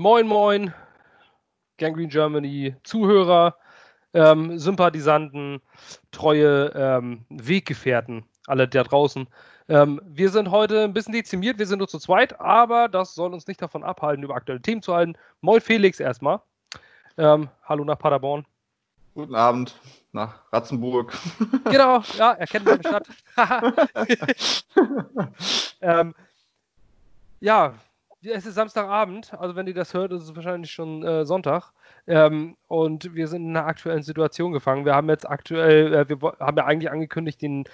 Moin, moin, Gangrene Germany, Zuhörer, ähm, Sympathisanten, treue ähm, Weggefährten, alle da draußen. Ähm, wir sind heute ein bisschen dezimiert, wir sind nur zu zweit, aber das soll uns nicht davon abhalten, über aktuelle Themen zu halten. Moin Felix erstmal. Ähm, hallo nach Paderborn. Guten Abend nach Ratzenburg. Genau, ja, er kennt meine Stadt. ähm, ja, es ist Samstagabend, also wenn ihr das hört, ist es wahrscheinlich schon äh, Sonntag. Ähm, und wir sind in einer aktuellen Situation gefangen. Wir haben jetzt aktuell, äh, wir haben ja eigentlich angekündigt, den,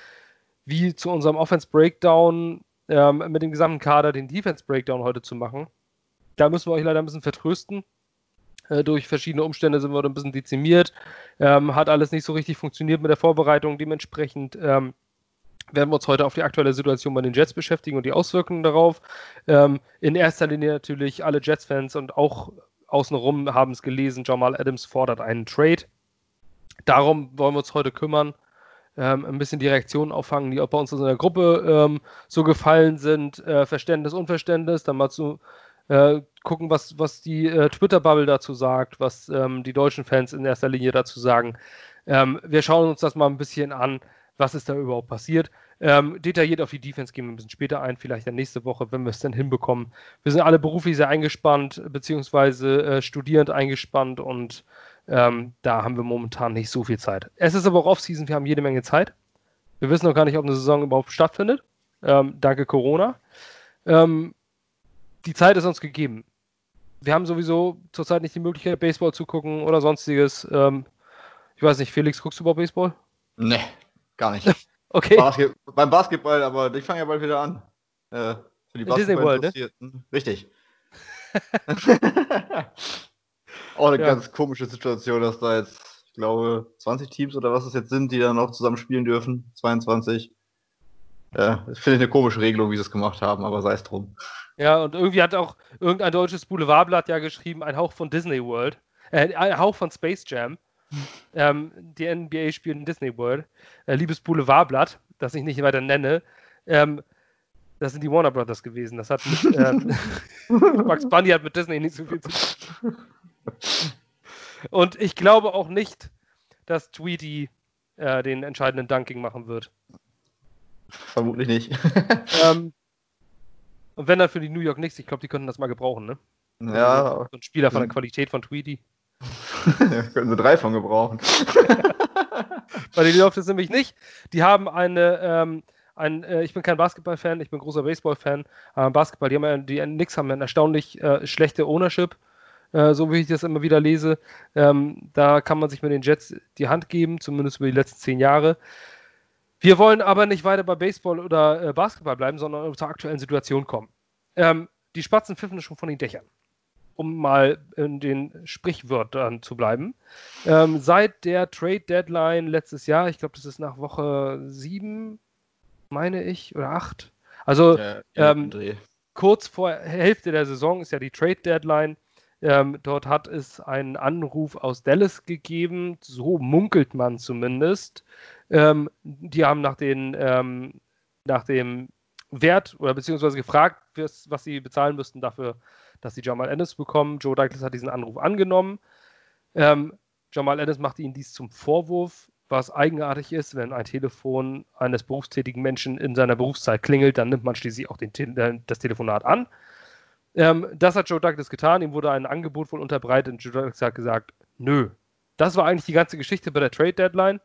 wie zu unserem Offense Breakdown ähm, mit dem gesamten Kader den Defense Breakdown heute zu machen. Da müssen wir euch leider ein bisschen vertrösten. Äh, durch verschiedene Umstände sind wir ein bisschen dezimiert. Ähm, hat alles nicht so richtig funktioniert mit der Vorbereitung. Dementsprechend ähm, werden wir uns heute auf die aktuelle Situation bei den Jets beschäftigen und die Auswirkungen darauf. Ähm, in erster Linie natürlich alle Jets-Fans und auch außenrum haben es gelesen, Jamal Adams fordert einen Trade. Darum wollen wir uns heute kümmern. Ähm, ein bisschen die Reaktionen auffangen, die auch bei uns in der Gruppe ähm, so gefallen sind. Äh, Verständnis, Unverständnis, dann mal zu äh, gucken, was, was die äh, Twitter-Bubble dazu sagt, was ähm, die deutschen Fans in erster Linie dazu sagen. Ähm, wir schauen uns das mal ein bisschen an, was ist da überhaupt passiert. Ähm, detailliert auf die Defense gehen wir ein bisschen später ein, vielleicht dann nächste Woche, wenn wir es dann hinbekommen. Wir sind alle beruflich sehr eingespannt, beziehungsweise äh, studierend eingespannt und ähm, da haben wir momentan nicht so viel Zeit. Es ist aber auch Off-Season, wir haben jede Menge Zeit. Wir wissen noch gar nicht, ob eine Saison überhaupt stattfindet. Ähm, danke Corona. Ähm, die Zeit ist uns gegeben. Wir haben sowieso zurzeit nicht die Möglichkeit, Baseball zu gucken oder sonstiges. Ähm, ich weiß nicht, Felix, guckst du überhaupt Baseball? Nee, gar nicht. okay. Basket beim Basketball, aber ich fange ja bald wieder an. Äh, für die Disney World, ne? Richtig. Auch eine ja. ganz komische Situation, dass da jetzt, ich glaube, 20 Teams oder was es jetzt sind, die dann auch zusammen spielen dürfen. 22. Ja, das finde ich eine komische Regelung, wie sie es gemacht haben, aber sei es drum. Ja, und irgendwie hat auch irgendein deutsches Boulevardblatt ja geschrieben, ein Hauch von Disney World, äh, ein Hauch von Space Jam. Ähm, die NBA spielt in Disney World. Äh, liebes Boulevardblatt, das ich nicht weiter nenne, ähm, das sind die Warner Brothers gewesen. Das hat mit, ähm, Max Bunny hat mit Disney nicht so viel zu tun. Und ich glaube auch nicht, dass Tweety äh, den entscheidenden Dunking machen wird. Vermutlich nicht. ähm, und wenn dann für die New York Knicks, ich glaube, die könnten das mal gebrauchen, ne? Ja. So ein Spieler von der Qualität von Tweety. können sie drei von gebrauchen. Bei den läuft es nämlich nicht. Die haben eine, ähm, ein, äh, ich bin kein Basketball-Fan, ich bin großer Baseball-Fan. Äh, Basketball, die, haben ja, die Knicks haben eine erstaunlich äh, schlechte Ownership, äh, so wie ich das immer wieder lese. Ähm, da kann man sich mit den Jets die Hand geben, zumindest über die letzten zehn Jahre. Wir wollen aber nicht weiter bei Baseball oder äh, Basketball bleiben, sondern zur aktuellen Situation kommen. Ähm, die Spatzen pfiffen schon von den Dächern, um mal in den Sprichwörtern zu bleiben. Ähm, seit der Trade Deadline letztes Jahr, ich glaube, das ist nach Woche sieben, meine ich, oder acht. Also ja, ähm, kurz vor Hälfte der Saison ist ja die Trade Deadline. Ähm, dort hat es einen Anruf aus Dallas gegeben, so munkelt man zumindest. Ähm, die haben nach, den, ähm, nach dem Wert oder beziehungsweise gefragt, was sie bezahlen müssten dafür, dass sie Jamal Ennis bekommen. Joe Douglas hat diesen Anruf angenommen. Ähm, Jamal Ennis machte ihnen dies zum Vorwurf, was eigenartig ist, wenn ein Telefon eines berufstätigen Menschen in seiner Berufszeit klingelt, dann nimmt man schließlich auch den, äh, das Telefonat an. Ähm, das hat Joe Douglas getan, ihm wurde ein Angebot wohl unterbreitet und Joe Douglas hat gesagt, nö. Das war eigentlich die ganze Geschichte bei der Trade Deadline.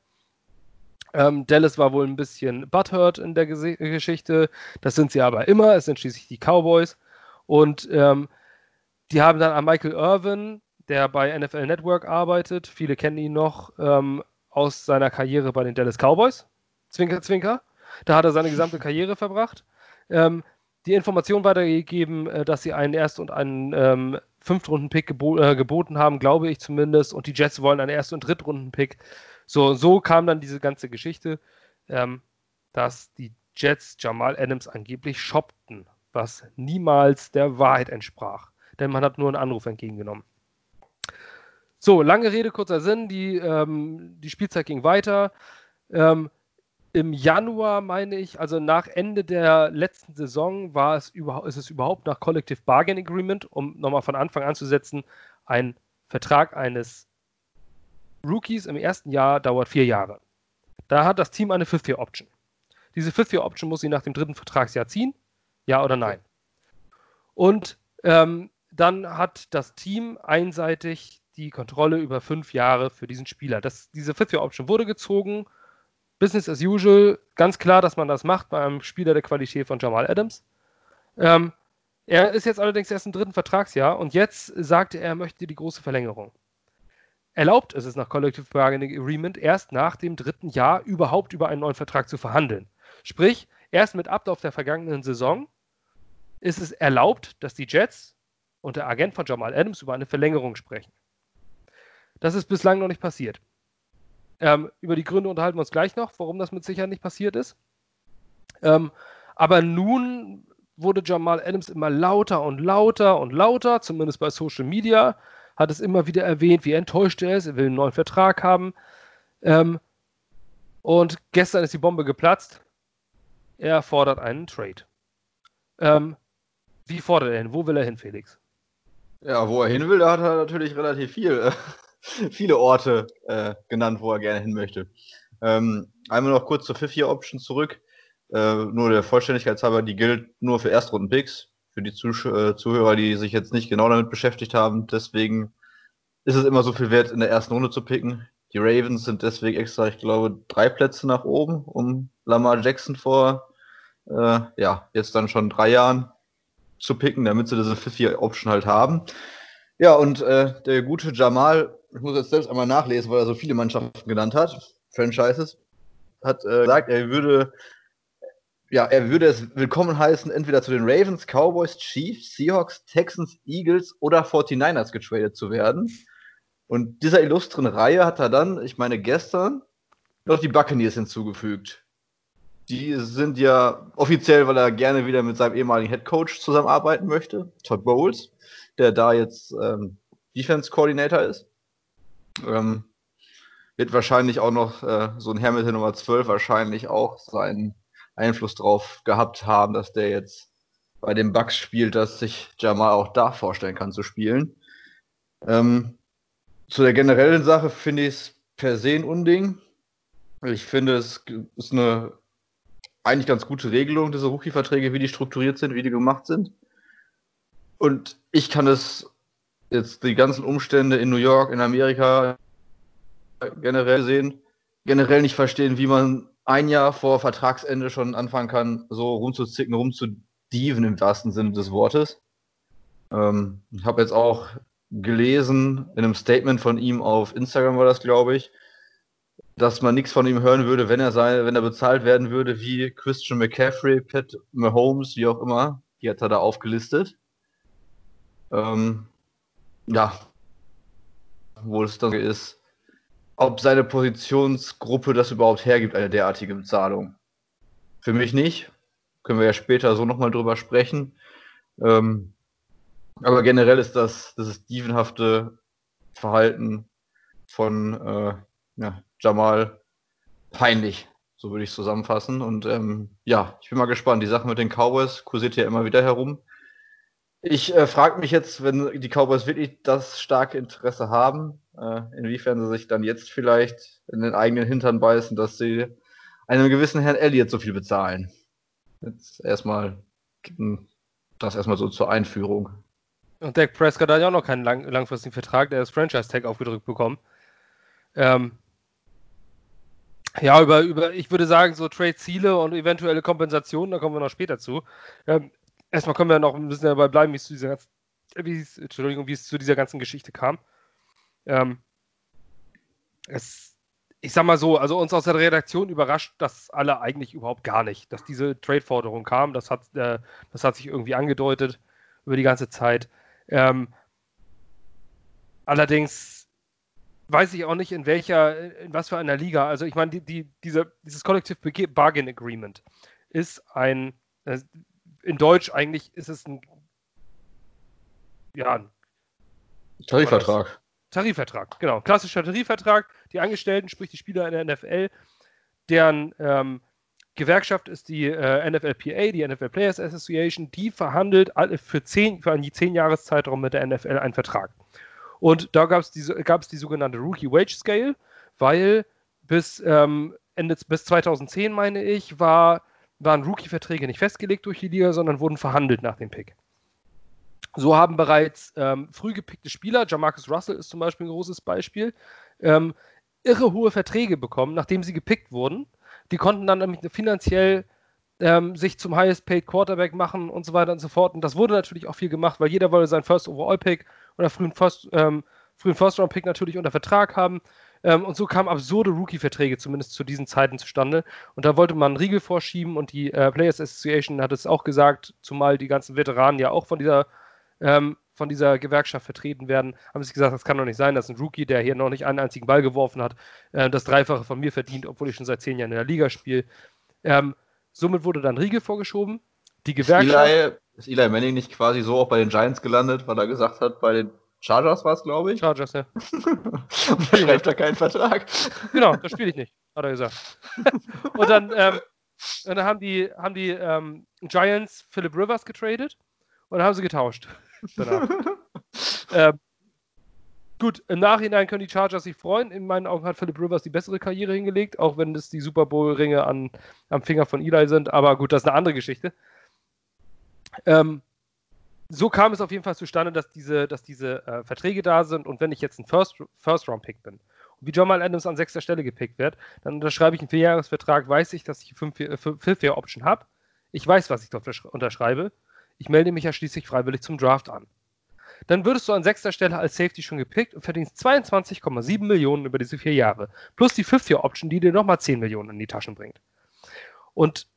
Ähm, Dallas war wohl ein bisschen butthurt in der Ges Geschichte. Das sind sie aber immer. Es sind schließlich die Cowboys. Und ähm, die haben dann an Michael Irvin, der bei NFL Network arbeitet, viele kennen ihn noch ähm, aus seiner Karriere bei den Dallas Cowboys. Zwinker, zwinker. Da hat er seine gesamte Karriere verbracht. Ähm, die Information weitergegeben, äh, dass sie einen Erst- und einen ähm, Fünftrunden-Pick gebo äh, geboten haben, glaube ich zumindest. Und die Jets wollen einen Erst- und Drittrunden-Pick. So, so kam dann diese ganze Geschichte, ähm, dass die Jets Jamal Adams angeblich shoppten, was niemals der Wahrheit entsprach. Denn man hat nur einen Anruf entgegengenommen. So, lange Rede, kurzer Sinn. Die, ähm, die Spielzeit ging weiter. Ähm, im Januar, meine ich, also nach Ende der letzten Saison, war es überhaupt, ist es überhaupt nach Collective Bargain Agreement, um nochmal von Anfang an zu setzen, ein Vertrag eines Rookies im ersten Jahr dauert vier Jahre. Da hat das Team eine Fifth-Year-Option. Diese Fifth-Year-Option muss sie nach dem dritten Vertragsjahr ziehen, ja oder nein. Und ähm, dann hat das Team einseitig die Kontrolle über fünf Jahre für diesen Spieler. Das, diese Fifth-Year-Option wurde gezogen Business as usual, ganz klar, dass man das macht bei einem Spieler der Qualität von Jamal Adams. Ähm, er ist jetzt allerdings erst im dritten Vertragsjahr und jetzt sagt er, er möchte die große Verlängerung. Erlaubt ist es nach Collective Bargaining Agreement erst nach dem dritten Jahr überhaupt über einen neuen Vertrag zu verhandeln. Sprich, erst mit Ablauf der vergangenen Saison ist es erlaubt, dass die Jets und der Agent von Jamal Adams über eine Verlängerung sprechen. Das ist bislang noch nicht passiert. Ähm, über die Gründe unterhalten wir uns gleich noch, warum das mit Sicherheit nicht passiert ist. Ähm, aber nun wurde Jamal Adams immer lauter und lauter und lauter, zumindest bei Social Media, hat es immer wieder erwähnt, wie enttäuscht er ist, er will einen neuen Vertrag haben. Ähm, und gestern ist die Bombe geplatzt. Er fordert einen Trade. Ähm, wie fordert er hin? Wo will er hin, Felix? Ja, wo er hin will, da hat er natürlich relativ viel viele Orte äh, genannt, wo er gerne hin möchte. Ähm, einmal noch kurz zur Fifth-Year-Option zurück. Äh, nur der Vollständigkeit halber, die gilt nur für Erstrunden-Picks. Für die Zuh äh, Zuhörer, die sich jetzt nicht genau damit beschäftigt haben. Deswegen ist es immer so viel wert, in der ersten Runde zu picken. Die Ravens sind deswegen extra, ich glaube, drei Plätze nach oben, um Lamar Jackson vor, äh, ja, jetzt dann schon drei Jahren zu picken, damit sie diese Fifth-Year-Option halt haben. Ja, und äh, der gute Jamal ich muss jetzt selbst einmal nachlesen, weil er so viele Mannschaften genannt hat, Franchises, hat äh, gesagt, er würde, ja, er würde es willkommen heißen, entweder zu den Ravens, Cowboys, Chiefs, Seahawks, Texans, Eagles oder 49ers getradet zu werden. Und dieser illustren Reihe hat er dann, ich meine gestern, noch die Buccaneers hinzugefügt. Die sind ja offiziell, weil er gerne wieder mit seinem ehemaligen Head Coach zusammenarbeiten möchte, Todd Bowles, der da jetzt ähm, Defense Coordinator ist. Ähm, wird wahrscheinlich auch noch äh, so ein Herr Nummer 12 wahrscheinlich auch seinen Einfluss drauf gehabt haben, dass der jetzt bei dem Bugs spielt, dass sich Jamal auch da vorstellen kann zu spielen. Ähm, zu der generellen Sache finde ich es per se ein Unding. Ich finde, es ist eine eigentlich ganz gute Regelung, diese Rookie-Verträge, wie die strukturiert sind, wie die gemacht sind. Und ich kann es jetzt die ganzen Umstände in New York, in Amerika generell sehen, generell nicht verstehen, wie man ein Jahr vor Vertragsende schon anfangen kann, so rumzuzicken, rumzudiven im wahrsten Sinne des Wortes. Ähm, ich habe jetzt auch gelesen, in einem Statement von ihm auf Instagram war das, glaube ich, dass man nichts von ihm hören würde, wenn er sei, wenn er bezahlt werden würde, wie Christian McCaffrey, Pat Mahomes, wie auch immer. Die hat er da aufgelistet. Ähm, ja, wo es dann ist, ob seine Positionsgruppe das überhaupt hergibt, eine derartige Bezahlung. Für mich nicht. Können wir ja später so nochmal drüber sprechen. Ähm, aber generell ist das, das ist dievenhafte Verhalten von äh, ja, Jamal peinlich, so würde ich es zusammenfassen. Und ähm, ja, ich bin mal gespannt. Die Sache mit den Cowboys kursiert ja immer wieder herum. Ich äh, frage mich jetzt, wenn die Cowboys wirklich das starke Interesse haben, inwiefern sie sich dann jetzt vielleicht in den eigenen Hintern beißen, dass sie einem gewissen Herrn Elliott so viel bezahlen. Jetzt erstmal das erstmal so zur Einführung. Und Dak Prescott hat ja auch noch keinen lang langfristigen Vertrag, der das Franchise-Tag aufgedrückt bekommen. Ähm, ja, über, über, ich würde sagen, so Trade-Ziele und eventuelle Kompensationen, da kommen wir noch später zu. Ähm, erstmal können wir noch ein bisschen dabei bleiben, wie es zu dieser, wie es, Entschuldigung, wie es zu dieser ganzen Geschichte kam. Ähm, es, ich sag mal so, also uns aus der Redaktion überrascht das alle eigentlich überhaupt gar nicht, dass diese Trade-Forderung kam. Das hat, äh, das hat sich irgendwie angedeutet über die ganze Zeit. Ähm, allerdings weiß ich auch nicht, in welcher, in was für einer Liga. Also ich meine, die, die, diese, dieses Collective Bargain Agreement ist ein, äh, in Deutsch eigentlich ist es ein, ja, ein Tarifvertrag. Tarifvertrag, genau. Klassischer Tarifvertrag. Die Angestellten, sprich die Spieler in der NFL, deren ähm, Gewerkschaft ist die äh, NFLPA, die NFL Players Association, die verhandelt für, zehn, für einen zehn Jahreszeitraum mit der NFL einen Vertrag. Und da gab es die, die sogenannte Rookie Wage Scale, weil bis ähm, Ende bis 2010, meine ich, war, waren Rookie-Verträge nicht festgelegt durch die Liga, sondern wurden verhandelt nach dem Pick. So haben bereits ähm, früh gepickte Spieler, Jamarcus Russell ist zum Beispiel ein großes Beispiel, ähm, irre hohe Verträge bekommen, nachdem sie gepickt wurden. Die konnten dann nämlich finanziell ähm, sich zum Highest Paid Quarterback machen und so weiter und so fort. Und das wurde natürlich auch viel gemacht, weil jeder wollte seinen First Overall Pick oder frühen First, ähm, frühen First Round Pick natürlich unter Vertrag haben. Ähm, und so kamen absurde Rookie-Verträge zumindest zu diesen Zeiten zustande. Und da wollte man einen Riegel vorschieben und die äh, Players Association hat es auch gesagt, zumal die ganzen Veteranen ja auch von dieser, ähm, von dieser Gewerkschaft vertreten werden, haben sich gesagt, das kann doch nicht sein, dass ein Rookie, der hier noch nicht einen einzigen Ball geworfen hat, äh, das Dreifache von mir verdient, obwohl ich schon seit zehn Jahren in der Liga spiele. Ähm, somit wurde dann Riegel vorgeschoben. Die Gewerkschaft. Ist Eli, ist Eli Manning nicht quasi so auch bei den Giants gelandet, weil er gesagt hat, bei den Chargers war es, glaube ich. Chargers, ja. und er schreibt da keinen Vertrag. Genau, das spiele ich nicht, hat er gesagt. und dann, ähm, und dann haben die, haben die ähm, Giants Philip Rivers getradet und dann haben sie getauscht. ähm, gut, im Nachhinein können die Chargers sich freuen. In meinen Augen hat Philip Rivers die bessere Karriere hingelegt, auch wenn das die Super Bowl-Ringe am Finger von Eli sind. Aber gut, das ist eine andere Geschichte. Ähm, so kam es auf jeden Fall zustande, dass diese, dass diese äh, Verträge da sind. Und wenn ich jetzt ein First-Round-Pick bin und wie Jamal Adams an sechster Stelle gepickt wird, dann unterschreibe ich einen Vierjahresvertrag, weiß ich, dass ich eine Fifth-Year-Option habe. Ich weiß, was ich dort unterschreibe. Ich melde mich ja schließlich freiwillig zum Draft an. Dann würdest du an sechster Stelle als Safety schon gepickt und verdienst 22,7 Millionen über diese vier Jahre. Plus die Fifth-Year-Option, die dir nochmal 10 Millionen in die Taschen bringt. Und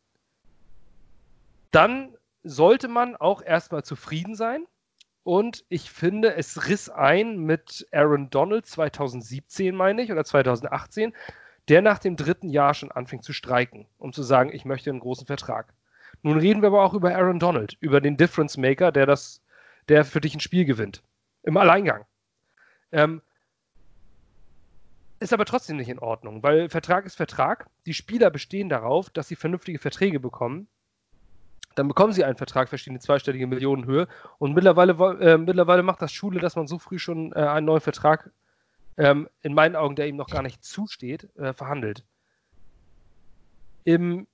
dann sollte man auch erstmal zufrieden sein. Und ich finde, es riss ein mit Aaron Donald 2017, meine ich, oder 2018, der nach dem dritten Jahr schon anfing zu streiken, um zu sagen, ich möchte einen großen Vertrag. Nun reden wir aber auch über Aaron Donald, über den Difference Maker, der das, der für dich ein Spiel gewinnt. Im Alleingang. Ähm, ist aber trotzdem nicht in Ordnung, weil Vertrag ist Vertrag. Die Spieler bestehen darauf, dass sie vernünftige Verträge bekommen dann bekommen sie einen Vertrag verschiedene zweistellige Millionenhöhe. Und mittlerweile, äh, mittlerweile macht das Schule, dass man so früh schon äh, einen neuen Vertrag, ähm, in meinen Augen, der ihm noch gar nicht zusteht, äh, verhandelt. Im,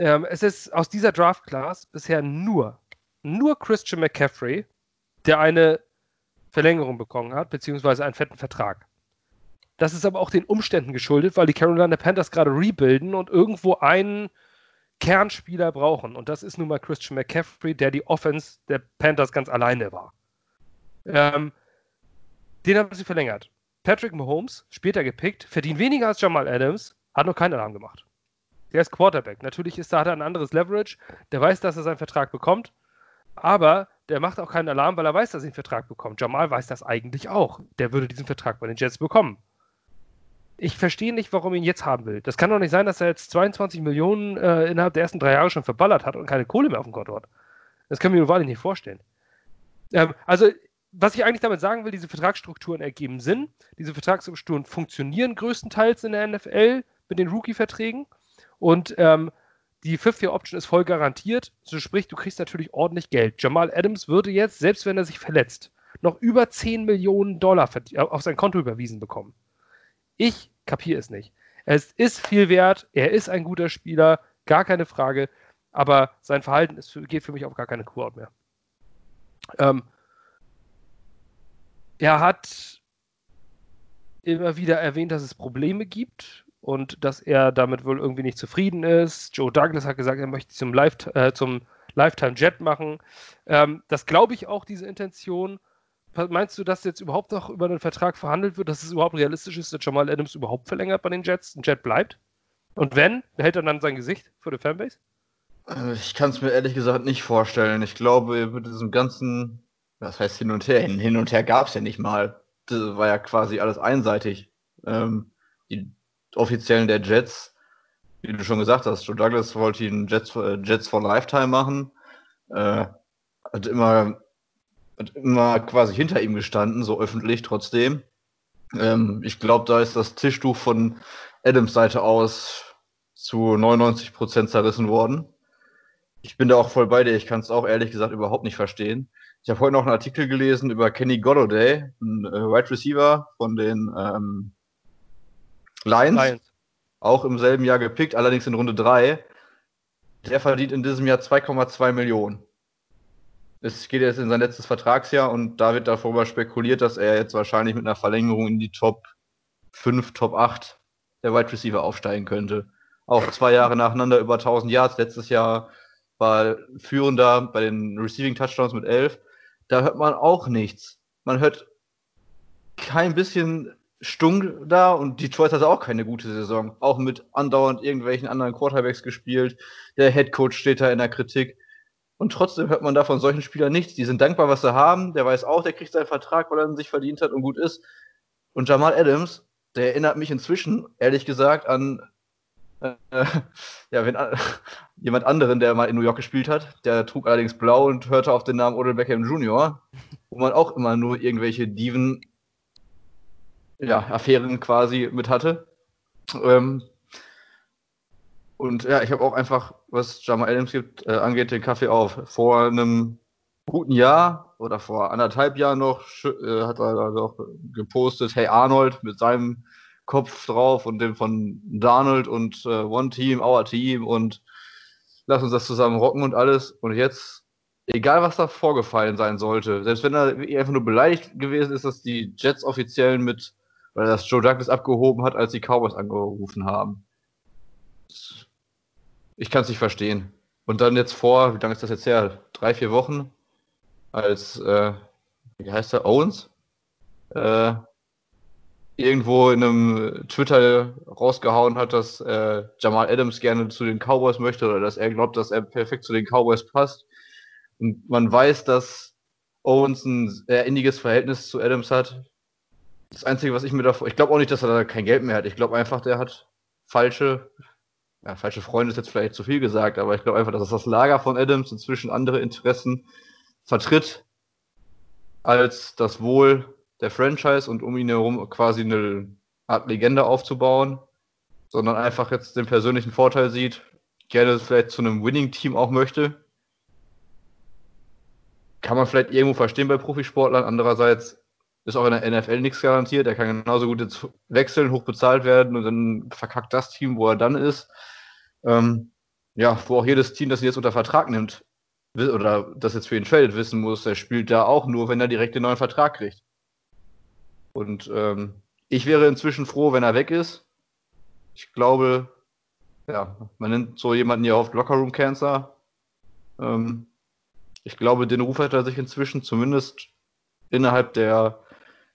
ähm, es ist aus dieser Draft-Class bisher nur, nur Christian McCaffrey, der eine Verlängerung bekommen hat, beziehungsweise einen fetten Vertrag. Das ist aber auch den Umständen geschuldet, weil die Carolina Panthers gerade rebuilden und irgendwo einen Kernspieler brauchen. Und das ist nun mal Christian McCaffrey, der die Offense der Panthers ganz alleine war. Ähm, den haben sie verlängert. Patrick Mahomes, später gepickt, verdient weniger als Jamal Adams, hat noch keinen Alarm gemacht. Der ist Quarterback. Natürlich ist, da hat er ein anderes Leverage. Der weiß, dass er seinen Vertrag bekommt. Aber der macht auch keinen Alarm, weil er weiß, dass er einen Vertrag bekommt. Jamal weiß das eigentlich auch. Der würde diesen Vertrag bei den Jets bekommen ich verstehe nicht, warum ihn jetzt haben will. Das kann doch nicht sein, dass er jetzt 22 Millionen äh, innerhalb der ersten drei Jahre schon verballert hat und keine Kohle mehr auf dem Konto hat. Das kann ich mir wahrlich nicht vorstellen. Ähm, also, was ich eigentlich damit sagen will, diese Vertragsstrukturen ergeben Sinn. Diese Vertragsstrukturen funktionieren größtenteils in der NFL mit den Rookie-Verträgen. Und ähm, die Fifth-Year-Option ist voll garantiert. So sprich, du kriegst natürlich ordentlich Geld. Jamal Adams würde jetzt, selbst wenn er sich verletzt, noch über 10 Millionen Dollar auf sein Konto überwiesen bekommen. Ich kapiere es nicht. Es ist viel wert, er ist ein guter Spieler, gar keine Frage, aber sein Verhalten ist, geht für mich auf gar keine Kurort mehr. Ähm, er hat immer wieder erwähnt, dass es Probleme gibt und dass er damit wohl irgendwie nicht zufrieden ist. Joe Douglas hat gesagt, er möchte zum, Life, äh, zum Lifetime Jet machen. Ähm, das glaube ich auch, diese Intention. Meinst du, dass jetzt überhaupt noch über einen Vertrag verhandelt wird, dass es überhaupt realistisch ist, dass Jamal Adams überhaupt verlängert bei den Jets, ein Jet bleibt? Und wenn, behält er dann sein Gesicht für die Fanbase? Äh, ich kann es mir ehrlich gesagt nicht vorstellen. Ich glaube, mit diesem ganzen, was heißt hin und her, hin und her gab es ja nicht mal. Das war ja quasi alles einseitig. Ähm, die Offiziellen der Jets, wie du schon gesagt hast, Joe Douglas wollte ihn Jets, äh, Jets for Lifetime machen. Äh, hat immer hat immer quasi hinter ihm gestanden, so öffentlich trotzdem. Ähm, ich glaube, da ist das Tischtuch von Adams Seite aus zu 99 Prozent zerrissen worden. Ich bin da auch voll bei dir. Ich kann es auch ehrlich gesagt überhaupt nicht verstehen. Ich habe heute noch einen Artikel gelesen über Kenny Golladay, ein äh, Wide Receiver von den ähm, Lions, Lions, auch im selben Jahr gepickt, allerdings in Runde 3. Der verdient in diesem Jahr 2,2 Millionen. Es geht jetzt in sein letztes Vertragsjahr und da wird darüber spekuliert, dass er jetzt wahrscheinlich mit einer Verlängerung in die Top 5, Top 8 der Wide Receiver aufsteigen könnte. Auch zwei Jahre nacheinander über 1000 Yards. Letztes Jahr war führender bei den Receiving Touchdowns mit 11. Da hört man auch nichts. Man hört kein bisschen Stunk da und Detroit hatte auch keine gute Saison. Auch mit andauernd irgendwelchen anderen Quarterbacks gespielt. Der Head Coach steht da in der Kritik. Und trotzdem hört man da von solchen Spielern nichts. Die sind dankbar, was sie haben. Der weiß auch, der kriegt seinen Vertrag, weil er ihn sich verdient hat und gut ist. Und Jamal Adams, der erinnert mich inzwischen, ehrlich gesagt, an äh, ja, wenn, äh, jemand anderen, der mal in New York gespielt hat. Der trug allerdings blau und hörte auf den Namen Odell Beckham Jr., wo man auch immer nur irgendwelche Diven ja, Affären quasi mit hatte. Ähm, und ja, ich habe auch einfach, was Jamal Adams gibt, äh, angeht, den Kaffee auf. Vor einem guten Jahr oder vor anderthalb Jahren noch äh, hat er da doch gepostet, hey Arnold mit seinem Kopf drauf und dem von Donald und äh, One Team, Our Team und lass uns das zusammen rocken und alles. Und jetzt, egal was da vorgefallen sein sollte, selbst wenn er einfach nur beleidigt gewesen ist, dass die Jets offiziellen mit weil das Joe Douglas abgehoben hat, als die Cowboys angerufen haben. Ich kann es nicht verstehen. Und dann jetzt vor, wie lange ist das jetzt her? Drei, vier Wochen, als, äh, wie heißt der, Owens? Äh, irgendwo in einem Twitter rausgehauen hat, dass äh, Jamal Adams gerne zu den Cowboys möchte oder dass er glaubt, dass er perfekt zu den Cowboys passt. Und man weiß, dass Owens ein sehr inniges Verhältnis zu Adams hat. Das Einzige, was ich mir davor, ich glaube auch nicht, dass er da kein Geld mehr hat. Ich glaube einfach, der hat falsche, ja, falsche Freunde ist jetzt vielleicht zu viel gesagt, aber ich glaube einfach, dass das Lager von Adams inzwischen andere Interessen vertritt als das Wohl der Franchise und um ihn herum quasi eine Art Legende aufzubauen, sondern einfach jetzt den persönlichen Vorteil sieht, gerne vielleicht zu einem Winning-Team auch möchte. Kann man vielleicht irgendwo verstehen bei Profisportlern. Andererseits ist auch in der NFL nichts garantiert. Er kann genauso gut jetzt wechseln, hoch bezahlt werden und dann verkackt das Team, wo er dann ist. Ähm, ja, wo auch jedes Team, das ihn jetzt unter Vertrag nimmt oder das jetzt für ihn tradet, wissen muss, er spielt da auch nur, wenn er direkt den neuen Vertrag kriegt. Und ähm, ich wäre inzwischen froh, wenn er weg ist. Ich glaube, ja, man nennt so jemanden ja oft Lockerroom Cancer. Ähm, ich glaube, den Ruf hat er sich inzwischen zumindest innerhalb der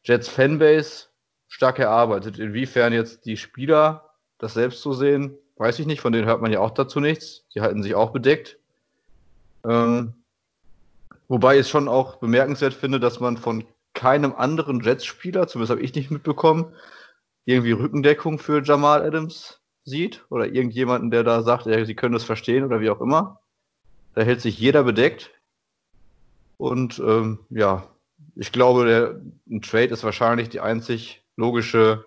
Jets Fanbase stark erarbeitet. Inwiefern jetzt die Spieler das selbst so sehen, weiß ich nicht. Von denen hört man ja auch dazu nichts. Die halten sich auch bedeckt. Ähm, wobei ich es schon auch bemerkenswert finde, dass man von keinem anderen Jets-Spieler, zumindest habe ich nicht mitbekommen, irgendwie Rückendeckung für Jamal Adams sieht oder irgendjemanden, der da sagt, ja, sie können das verstehen oder wie auch immer. Da hält sich jeder bedeckt. Und ähm, ja, ich glaube, der, ein Trade ist wahrscheinlich die einzig logische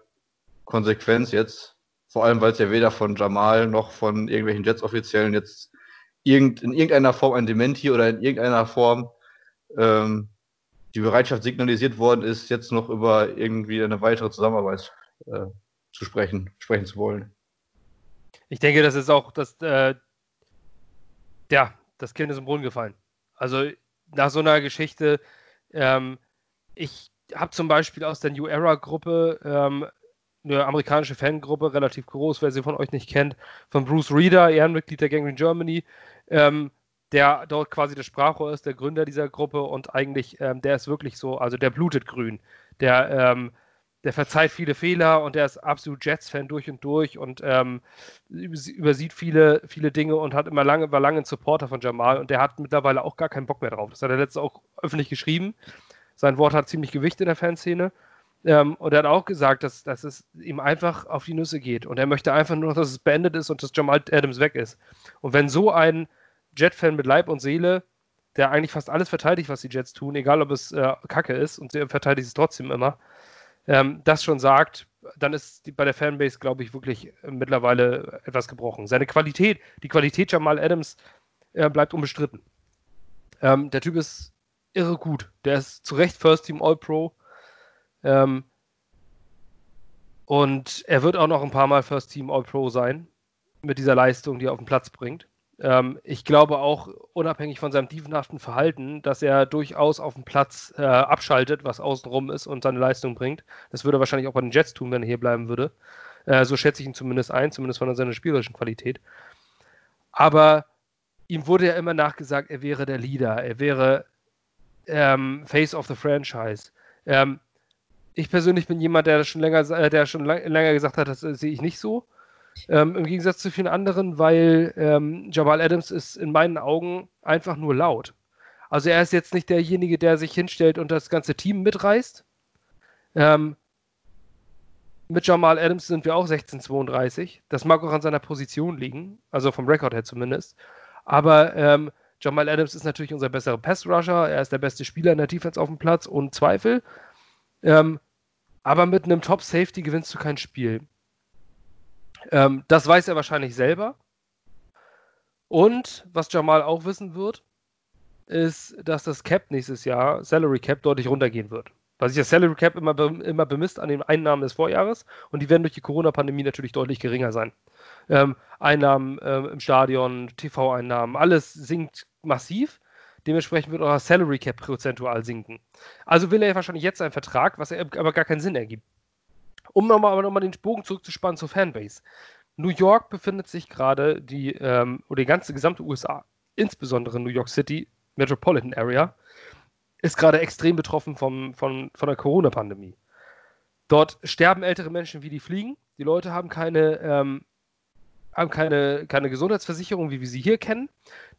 Konsequenz jetzt. Vor allem, weil es ja weder von Jamal noch von irgendwelchen Jets-Offiziellen jetzt irgend, in irgendeiner Form ein Dementi oder in irgendeiner Form ähm, die Bereitschaft signalisiert worden ist, jetzt noch über irgendwie eine weitere Zusammenarbeit äh, zu sprechen, sprechen zu wollen. Ich denke, das ist auch das, äh, ja, das Kind ist im Brunnen gefallen. Also nach so einer Geschichte, ähm, ich habe zum Beispiel aus der New Era Gruppe ähm, eine amerikanische Fangruppe, relativ groß, wer sie von euch nicht kennt, von Bruce Reeder, Ehrenmitglied der Gangrene Germany. Ähm, der dort quasi das Sprachrohr ist, der Gründer dieser Gruppe und eigentlich, ähm, der ist wirklich so, also der blutet grün. Der, ähm, der verzeiht viele Fehler und der ist absolut Jets-Fan durch und durch und ähm, übersieht viele, viele Dinge und hat immer lange, war lange ein Supporter von Jamal und der hat mittlerweile auch gar keinen Bock mehr drauf. Das hat er letztes auch öffentlich geschrieben. Sein Wort hat ziemlich Gewicht in der Fanszene. Ähm, und er hat auch gesagt, dass, dass es ihm einfach auf die Nüsse geht. Und er möchte einfach nur, dass es beendet ist und dass Jamal Adams weg ist. Und wenn so ein Jet-Fan mit Leib und Seele, der eigentlich fast alles verteidigt, was die Jets tun, egal ob es äh, Kacke ist, und er verteidigt es trotzdem immer, ähm, das schon sagt, dann ist die, bei der Fanbase, glaube ich, wirklich mittlerweile etwas gebrochen. Seine Qualität, die Qualität Jamal Adams äh, bleibt unbestritten. Ähm, der Typ ist irre gut. Der ist zu Recht First Team All-Pro. Ähm, und er wird auch noch ein paar Mal First Team All-Pro sein mit dieser Leistung, die er auf den Platz bringt. Ähm, ich glaube auch, unabhängig von seinem dievenhaften Verhalten, dass er durchaus auf dem Platz äh, abschaltet, was außenrum ist und seine Leistung bringt. Das würde er wahrscheinlich auch bei den Jets tun, wenn er hier bleiben würde. Äh, so schätze ich ihn zumindest ein, zumindest von seiner spielerischen Qualität. Aber ihm wurde ja immer nachgesagt, er wäre der Leader, er wäre ähm, Face of the Franchise. Ähm, ich persönlich bin jemand, der schon länger, äh, der schon lang, länger gesagt hat, das äh, sehe ich nicht so. Ähm, Im Gegensatz zu vielen anderen, weil ähm, Jamal Adams ist in meinen Augen einfach nur laut. Also er ist jetzt nicht derjenige, der sich hinstellt und das ganze Team mitreißt. Ähm, mit Jamal Adams sind wir auch 1632. Das mag auch an seiner Position liegen, also vom Rekord her zumindest. Aber ähm, Jamal Adams ist natürlich unser besserer Pass-Rusher. Er ist der beste Spieler in der Defense auf dem Platz, ohne Zweifel. Ähm, aber mit einem Top-Safety gewinnst du kein Spiel. Ähm, das weiß er wahrscheinlich selber. Und was Jamal auch wissen wird, ist, dass das Cap nächstes Jahr, Salary Cap, deutlich runtergehen wird. Weil sich das Salary Cap immer, immer bemisst an den Einnahmen des Vorjahres und die werden durch die Corona-Pandemie natürlich deutlich geringer sein. Ähm, Einnahmen ähm, im Stadion, TV-Einnahmen, alles sinkt massiv. Dementsprechend wird auch das Salary Cap prozentual sinken. Also will er wahrscheinlich jetzt einen Vertrag, was aber gar keinen Sinn ergibt. Um nochmal noch mal den Bogen zurückzuspannen zur Fanbase. New York befindet sich gerade die, ähm, oder die ganze gesamte USA, insbesondere New York City, Metropolitan Area, ist gerade extrem betroffen vom, von, von der Corona-Pandemie. Dort sterben ältere Menschen wie die Fliegen. Die Leute haben keine, ähm, haben keine, keine Gesundheitsversicherung, wie wir sie hier kennen.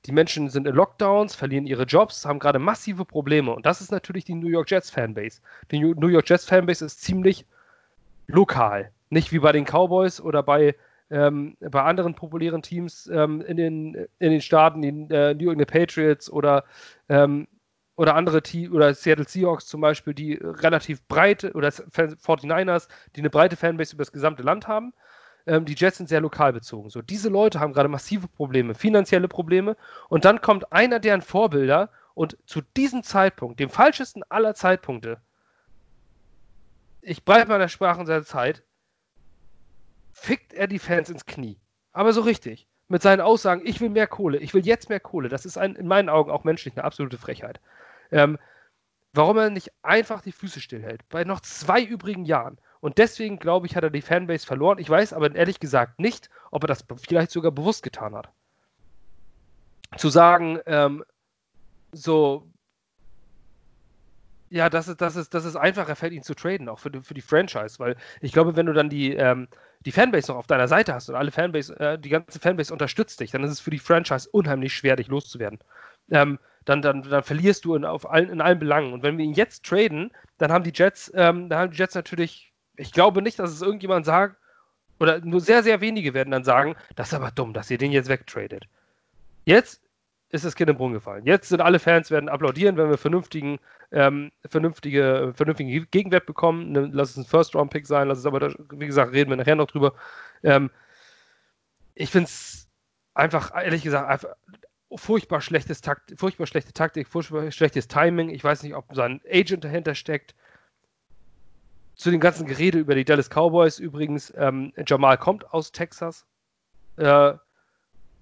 Die Menschen sind in Lockdowns, verlieren ihre Jobs, haben gerade massive Probleme. Und das ist natürlich die New York Jets Fanbase. Die New York Jets Fanbase ist ziemlich lokal. Nicht wie bei den Cowboys oder bei, ähm, bei anderen populären Teams ähm, in, den, in den Staaten, die äh, New England Patriots oder, ähm, oder andere Teams oder Seattle Seahawks zum Beispiel, die relativ breite oder 49ers, die eine breite Fanbase über das gesamte Land haben. Ähm, die Jets sind sehr lokal bezogen. So, diese Leute haben gerade massive Probleme, finanzielle Probleme. Und dann kommt einer deren Vorbilder und zu diesem Zeitpunkt, dem falschesten aller Zeitpunkte, ich bleibe meiner Sprache seiner Zeit, fickt er die Fans ins Knie. Aber so richtig. Mit seinen Aussagen, ich will mehr Kohle, ich will jetzt mehr Kohle. Das ist ein, in meinen Augen auch menschlich eine absolute Frechheit. Ähm, warum er nicht einfach die Füße stillhält. Bei noch zwei übrigen Jahren. Und deswegen, glaube ich, hat er die Fanbase verloren. Ich weiß aber ehrlich gesagt nicht, ob er das vielleicht sogar bewusst getan hat. Zu sagen, ähm, so, ja, das ist, das ist, das ist einfacher fällt, ihn zu traden, auch für die, für die Franchise, weil ich glaube, wenn du dann die, ähm, die Fanbase noch auf deiner Seite hast und alle Fanbase, äh, die ganze Fanbase unterstützt dich, dann ist es für die Franchise unheimlich schwer, dich loszuwerden. Ähm, dann, dann, dann verlierst du in, auf allen, in allen Belangen. Und wenn wir ihn jetzt traden, dann haben die Jets, ähm, dann haben die Jets natürlich, ich glaube nicht, dass es irgendjemand sagt, oder nur sehr, sehr wenige werden dann sagen, das ist aber dumm, dass ihr den jetzt wegtradet. Jetzt ist das Kind im Brunnen gefallen. Jetzt sind alle Fans werden applaudieren, wenn wir vernünftigen, ähm, vernünftige, vernünftigen Gegenwert bekommen. Ne, lass es ein First-Round-Pick sein, lass es aber, wie gesagt, reden wir nachher noch drüber. Ähm, ich finde es einfach, ehrlich gesagt, einfach furchtbar schlechtes Takt, furchtbar schlechte Taktik, furchtbar schlechtes Timing. Ich weiß nicht, ob sein Agent dahinter steckt. Zu dem ganzen Gerede über die Dallas Cowboys übrigens, ähm, Jamal kommt aus Texas. Äh,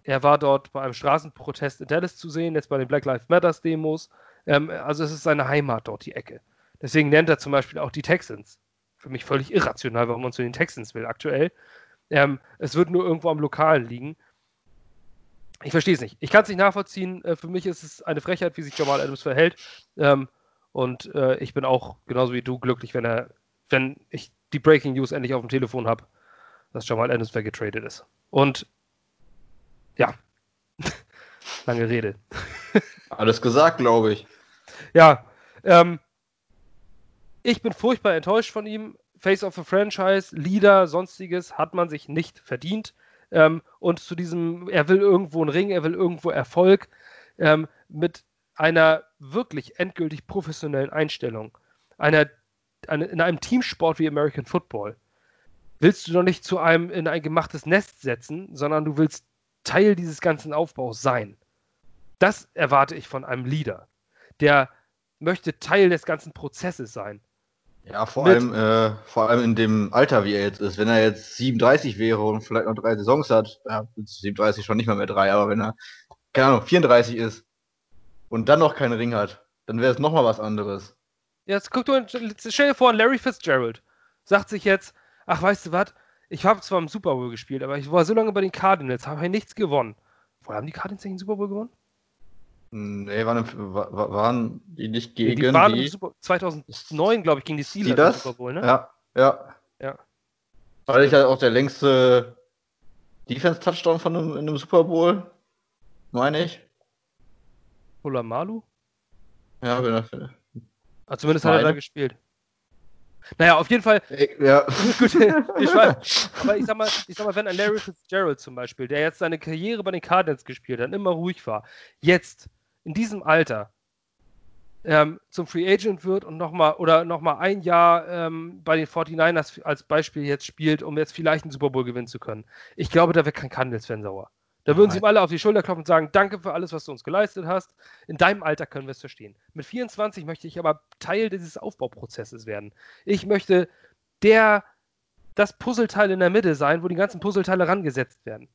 er war dort bei einem Straßenprotest in Dallas zu sehen, jetzt bei den Black Lives Matters Demos. Ähm, also es ist seine Heimat dort, die Ecke. Deswegen nennt er zum Beispiel auch die Texans. Für mich völlig irrational, warum man zu den Texans will aktuell. Ähm, es wird nur irgendwo am Lokalen liegen. Ich verstehe es nicht. Ich kann es nicht nachvollziehen. Äh, für mich ist es eine Frechheit, wie sich Jamal Adams verhält. Ähm, und äh, ich bin auch genauso wie du glücklich, wenn er, wenn ich die Breaking News endlich auf dem Telefon habe, dass Jamal Adams weggetradet ist. Und ja, lange Rede. Alles gesagt, glaube ich. Ja, ähm, ich bin furchtbar enttäuscht von ihm. Face of a Franchise, Leader, sonstiges hat man sich nicht verdient. Ähm, und zu diesem, er will irgendwo einen Ring, er will irgendwo Erfolg, ähm, mit einer wirklich endgültig professionellen Einstellung. Einer, eine, in einem Teamsport wie American Football willst du doch nicht zu einem in ein gemachtes Nest setzen, sondern du willst Teil dieses ganzen Aufbaus sein. Das erwarte ich von einem Leader. Der möchte Teil des ganzen Prozesses sein. Ja, vor allem, äh, vor allem in dem Alter, wie er jetzt ist. Wenn er jetzt 37 wäre und vielleicht noch drei Saisons hat, ja, 37 schon nicht mal mehr drei, aber wenn er, keine Ahnung, 34 ist und dann noch keinen Ring hat, dann wäre es nochmal was anderes. Jetzt guck du, stell dir vor, Larry Fitzgerald sagt sich jetzt, ach, weißt du was, ich habe zwar im Super Bowl gespielt, aber ich war so lange bei den Cardinals, habe nichts gewonnen. Woher haben die Cardinals nicht den Super Bowl gewonnen? Nee, waren, waren die nicht gegen die? Waren die Super 2009, glaube ich, gegen die Steelers die das? Super Bowl, ne? Ja, ja. Ja. War ich halt auch der längste Defense-Touchdown von einem, in einem Super Bowl, meine ich. Malu? Ja, er. Ah, zumindest hat er da gespielt. Naja, auf jeden Fall. Ja. gut, ich weiß, aber ich sag, mal, ich sag mal, wenn ein Larry Fitzgerald zum Beispiel, der jetzt seine Karriere bei den Cardinals gespielt hat, immer ruhig war, jetzt in diesem Alter ähm, zum Free Agent wird und nochmal oder nochmal ein Jahr ähm, bei den 49ers als Beispiel jetzt spielt, um jetzt vielleicht einen Super Bowl gewinnen zu können. Ich glaube, da wird kein Cardinals-Fan sauer. Da würden sie ihm alle auf die Schulter klopfen und sagen, danke für alles, was du uns geleistet hast. In deinem Alter können wir es verstehen. Mit 24 möchte ich aber Teil dieses Aufbauprozesses werden. Ich möchte der, das Puzzleteil in der Mitte sein, wo die ganzen Puzzleteile rangesetzt werden.